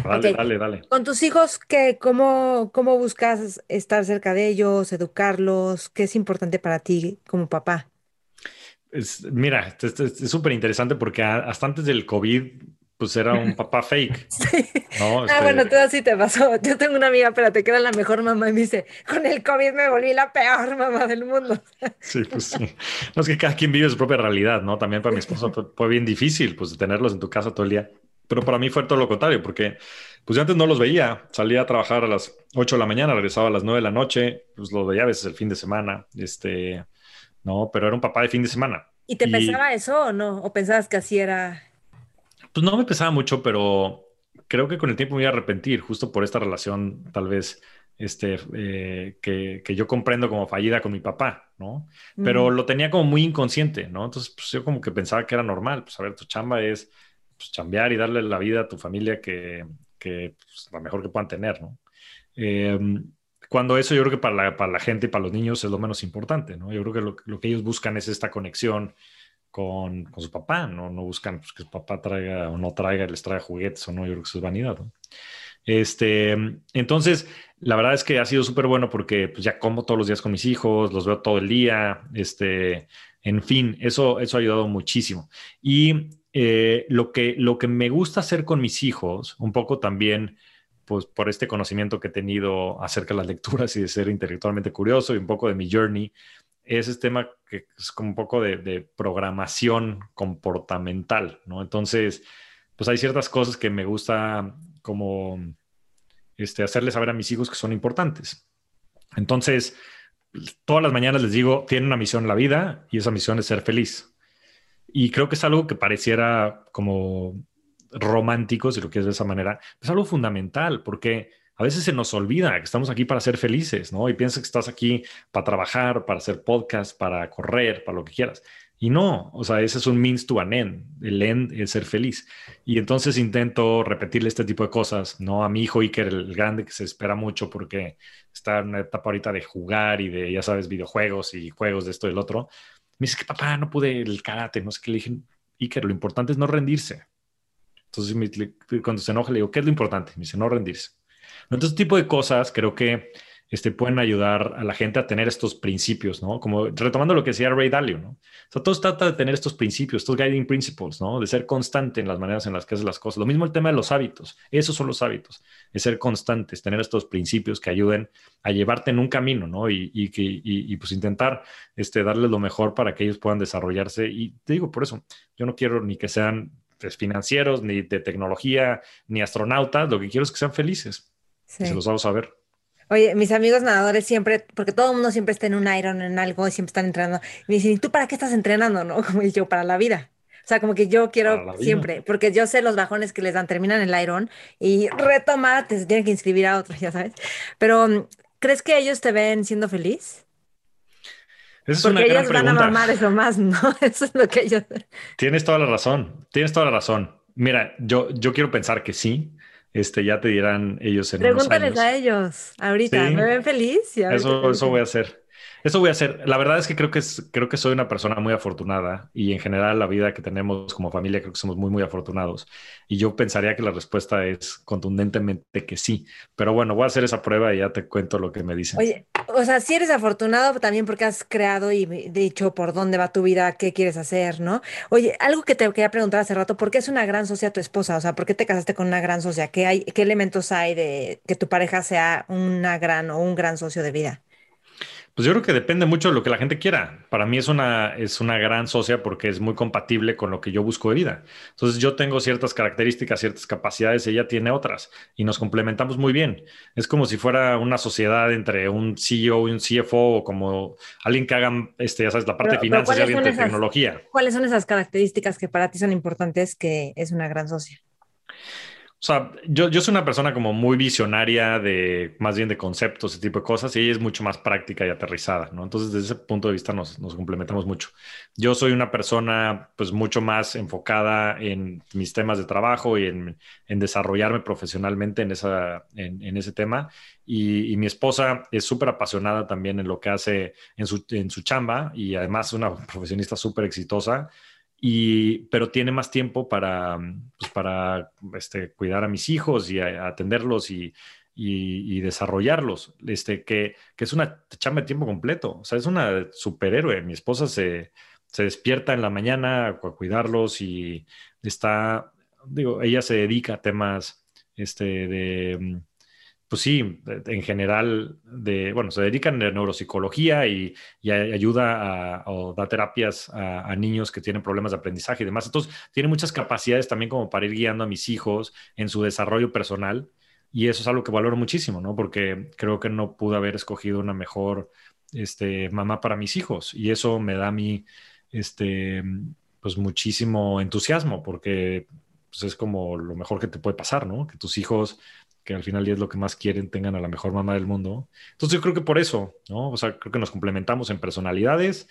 Dale, dale, dale.
Con tus hijos, ¿qué, cómo, ¿cómo buscas estar cerca de ellos, educarlos? ¿Qué es importante para ti como papá?
Es, mira, es súper interesante porque hasta antes del COVID pues era un papá fake. *laughs*
Ah, este bueno, todo así te pasó. Yo tengo una amiga, espérate, que era la mejor mamá y me dice, con el COVID me volví la peor mamá del mundo.
Sí, pues sí. No es que cada quien vive su propia realidad, ¿no? También para mi esposo *laughs* fue bien difícil, pues, tenerlos en tu casa todo el día. Pero para mí fue todo lo contrario, porque pues yo antes no los veía. Salía a trabajar a las 8 de la mañana, regresaba a las 9 de la noche, pues los veía a veces el fin de semana, este, no, pero era un papá de fin de semana.
¿Y te pesaba eso o no? ¿O pensabas que así era
pues no me pesaba mucho, pero creo que con el tiempo me iba a arrepentir, justo por esta relación tal vez este, eh, que, que, yo comprendo como fallida con mi papá, ¿no? Pero lo tenía como muy inconsciente, ¿no? Entonces, pues yo como que pensaba que era normal, pues a ver, tu chamba es pues, chambear y darle la vida a tu familia que, que pues, la mejor que puedan tener, ¿no? Em, cuando eso yo creo que para la, para la, gente y para los niños es lo menos importante, ¿no? Yo creo que lo, lo que ellos buscan es esta conexión con, con, su papá, ¿no? No buscan pues, que su papá traiga o no traiga, les traiga juguetes o no, yo creo que eso es vanidad, ¿no? Este, entonces, la verdad es que ha sido súper bueno porque pues, ya como todos los días con mis hijos, los veo todo el día, este, en fin, eso, eso ha ayudado muchísimo. Y eh, lo, que, lo que me gusta hacer con mis hijos, un poco también, pues por este conocimiento que he tenido acerca de las lecturas y de ser intelectualmente curioso y un poco de mi journey, es este tema que es como un poco de, programación comportamental, ¿no? Entonces, pues hay ciertas cosas que me gusta como este, hacerles saber a mis hijos que son importantes. Entonces, todas las mañanas les digo, tienen una misión en la vida y esa misión es ser feliz. Y creo que es algo que pareciera como romántico, si lo quieres de esa manera, es algo fundamental porque a veces se nos olvida que estamos aquí para ser felices, ¿no? Y piensas que estás aquí para trabajar, para hacer podcast, para correr, para lo que quieras. Y no, o sea, ese es un means to an end. El end es ser feliz. Y entonces intento repetirle este tipo de cosas, ¿no? A mi hijo Iker, el grande, que se espera mucho porque está en una etapa ahorita de jugar y de, ya sabes, videojuegos y juegos de esto y del otro. Me dice que papá, no pude el karate, no sé qué. Le dije, Iker, lo importante es no rendirse. Entonces, cuando se enoja, le digo, ¿qué es lo importante? Me dice, no rendirse. Entonces, tipo de cosas creo que este, pueden ayudar a la gente a tener estos principios, ¿no? Como retomando lo que decía Ray Dalio, ¿no? O sea, todo trata de tener estos principios, estos guiding principles, ¿no? De ser constante en las maneras en las que haces las cosas. Lo mismo el tema de los hábitos. Esos son los hábitos. Es ser constantes, tener estos principios que ayuden a llevarte en un camino, ¿no? Y, y, y, y pues intentar este, darles lo mejor para que ellos puedan desarrollarse. Y te digo, por eso, yo no quiero ni que sean pues, financieros, ni de tecnología, ni astronautas. Lo que quiero es que sean felices se los vamos a ver.
Oye, mis amigos nadadores siempre, porque todo el mundo siempre está en un Iron, en algo, y siempre están entrenando. me dicen, ¿y tú para qué estás entrenando? ¿No? *laughs* Como yo, para la vida. O sea, como que yo quiero siempre, porque yo sé los bajones que les dan, terminan el Iron y retoma, te tienen que inscribir a otros, *laughs* ya sabes. Pero, ¿crees que ellos te ven siendo feliz?
Esa es porque ellos van a
mamar eso más, *laughs* ¿no? Eso es lo que ellos...
Tienes toda la razón, tienes toda la razón. Mira, yo, yo quiero pensar que sí, este, ya te dirán ellos en
Pregúntales a ellos ahorita, ¿me ven feliz?
eso, eso voy a hacer. Eso voy a hacer. La verdad es que creo que, es, creo que soy una persona muy afortunada y en general la vida que tenemos como familia creo que somos muy, muy afortunados. Y yo pensaría que la respuesta es contundentemente que sí. Pero bueno, voy a hacer esa prueba y ya te cuento lo que me dicen.
Oye, o sea, si eres afortunado también porque has creado y dicho por dónde va tu vida, qué quieres hacer, ¿no? Oye, algo que te quería preguntar hace rato, ¿por qué es una gran socia tu esposa? O sea, ¿por qué te casaste con una gran socia? ¿Qué, hay, qué elementos hay de que tu pareja sea una gran o un gran socio de vida?
Pues yo creo que depende mucho de lo que la gente quiera. Para mí es una, es una gran socia porque es muy compatible con lo que yo busco de vida. Entonces yo tengo ciertas características, ciertas capacidades, ella tiene otras y nos complementamos muy bien. Es como si fuera una sociedad entre un CEO y un CFO o como alguien que haga, este, ya sabes, la parte de finanzas y alguien de tecnología.
¿Cuáles son esas características que para ti son importantes que es una gran socia?
O sea, yo, yo soy una persona como muy visionaria de más bien de conceptos, ese tipo de cosas, y ella es mucho más práctica y aterrizada, ¿no? Entonces, desde ese punto de vista nos, nos complementamos mucho. Yo soy una persona pues mucho más enfocada en mis temas de trabajo y en, en desarrollarme profesionalmente en, esa, en, en ese tema. Y, y, mi esposa es súper apasionada también en lo que hace en su, en su chamba y además una *laughs* profesionista súper exitosa y, pero tiene más tiempo para, pues, para este, cuidar a mis hijos y atenderlos y, y, desarrollarlos, este, que, que, es una chamba de tiempo completo, o sea, es una superhéroe. Mi esposa se, se despierta en la mañana a cuidarlos y está, digo, ella se dedica a temas este, de pues sí, en general, de, bueno, se dedican a neuropsicología y, ayuda a, o da terapias a, niños que tienen problemas de aprendizaje y demás. Entonces, tiene muchas capacidades también como para ir guiando a mis hijos en su desarrollo personal. Y eso es algo que valoro muchísimo, ¿no? Porque creo que no pude haber escogido una mejor este, mamá para mis hijos. Y eso me da a mí, este, pues muchísimo entusiasmo, porque pues, es como lo mejor que te puede pasar, ¿no? Que tus hijos que al final es lo que más quieren, tengan a la mejor mamá del mundo. Entonces yo creo que por eso, ¿no? O sea, creo que nos complementamos en personalidades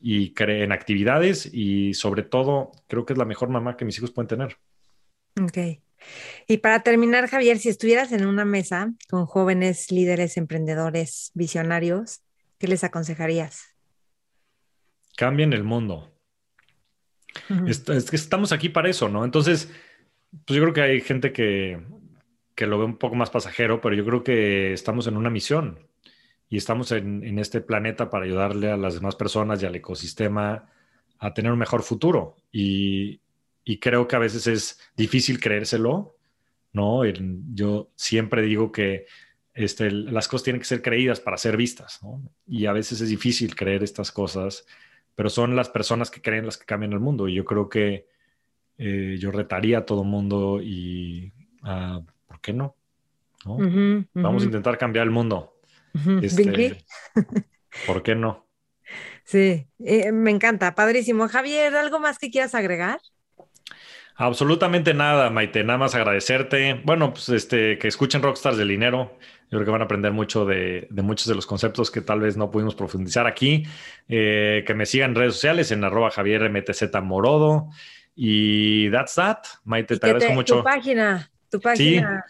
y en actividades y sobre todo creo que es la mejor mamá que mis hijos pueden tener.
Ok. Y para terminar, Javier, si estuvieras en una mesa con jóvenes líderes, emprendedores, visionarios, ¿qué les aconsejarías?
Cambien el mundo. es, es que estamos aquí para eso, ¿no? Entonces, pues yo creo que hay gente que que lo veo un poco más pasajero, pero yo creo que estamos en una misión y estamos en, este planeta para ayudarle a las demás personas y al ecosistema a tener un mejor futuro. Y, creo que a veces es difícil creérselo, ¿no? yo siempre digo que este, las cosas tienen que ser creídas para ser vistas, ¿no? Y a veces es difícil creer estas cosas, pero son las personas que creen las que cambian el mundo. Y yo creo que eh, yo retaría a todo mundo y a qué no? Vamos a intentar cambiar el mundo. Este, *laughs* ¿Por qué no?
Sí, eh, me encanta, padrísimo. Javier, ¿algo más que quieras agregar?
Absolutamente nada, Maite, nada más agradecerte. Bueno, pues este, que escuchen Rockstars del dinero. Yo creo que van a aprender mucho de, muchos de los conceptos que tal vez no pudimos profundizar aquí. Eh, que me sigan en redes sociales en arroba Javier MTZ Morodo. Y that's that. Maite, te agradezco mucho.
Tu página. Tu página.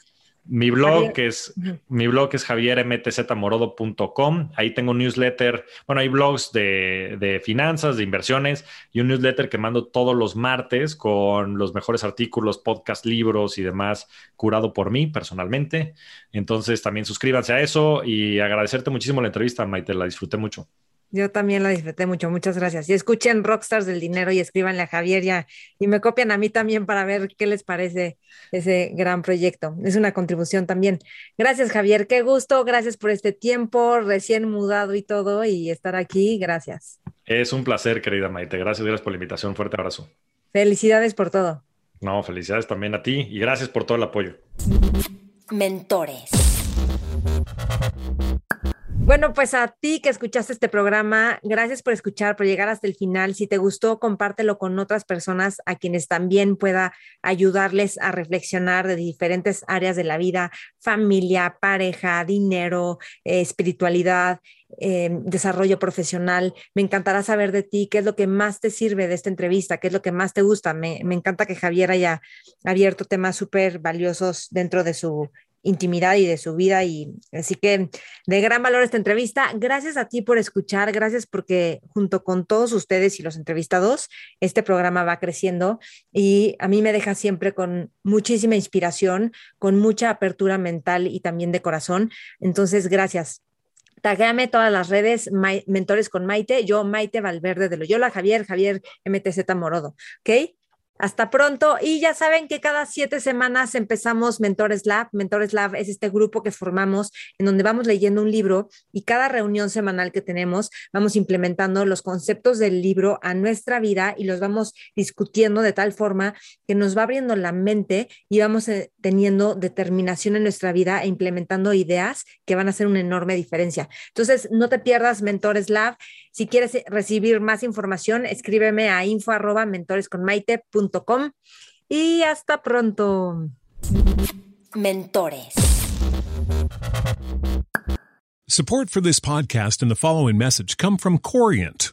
Mi blog es mi blog es javiermtzmorodo.com. Ahí tengo un newsletter. Bueno, hay blogs de, de, finanzas, de inversiones y un newsletter que mando todos los martes con los mejores artículos, podcast, libros y demás, curado por mí personalmente. Entonces también suscríbanse a eso y agradecerte muchísimo la entrevista, Maite. La disfruté mucho.
Yo también la disfruté mucho, muchas gracias. Y escuchen Rockstars del Dinero y escríbanle a Javier ya, y me copian a mí también para ver qué les parece ese gran proyecto. Es una contribución también. Gracias, Javier, qué gusto, gracias por este tiempo, recién mudado y todo, y estar aquí, gracias.
Es un placer, querida Maite. Gracias, gracias por la invitación. Fuerte abrazo.
Felicidades por todo.
No, felicidades también a ti y gracias por todo el apoyo.
Mentores. Bueno, pues a ti que escuchaste este programa, gracias por escuchar, por llegar hasta el final. Si te gustó, compártelo con otras personas a quienes también pueda ayudarles a reflexionar de diferentes áreas de la vida, familia, pareja, dinero, eh, espiritualidad. Eh, desarrollo profesional. Me encantará saber de ti qué es lo que más te sirve de esta entrevista, qué es lo que más te gusta. Me, me encanta que Javier haya abierto temas súper valiosos dentro de su intimidad y de su vida. Y así que de gran valor esta entrevista. Gracias a ti por escuchar, gracias porque junto con todos ustedes y los entrevistados, este programa va creciendo y a mí me deja siempre con muchísima inspiración, con mucha apertura mental y también de corazón. Entonces, gracias. Taguéame todas las redes, Mentores con Maite, yo Maite Valverde de Loyola, Javier, Javier MTZ Morodo, ¿ok? Hasta pronto. Y ya saben que cada siete semanas empezamos Mentores Lab. Mentores Lab es este grupo que formamos en donde vamos leyendo un libro y cada reunión semanal que tenemos vamos implementando los conceptos del libro a nuestra vida y los vamos discutiendo de tal forma que nos va abriendo la mente y vamos eh, teniendo determinación en nuestra vida e implementando ideas que van a hacer una enorme diferencia. Entonces, no te pierdas Mentores Lab. Si quieres eh, recibir más información, escríbeme a info mentoresconmaite.com y hasta pronto.
Mentores.
Support for this podcast and the following message come from Corient.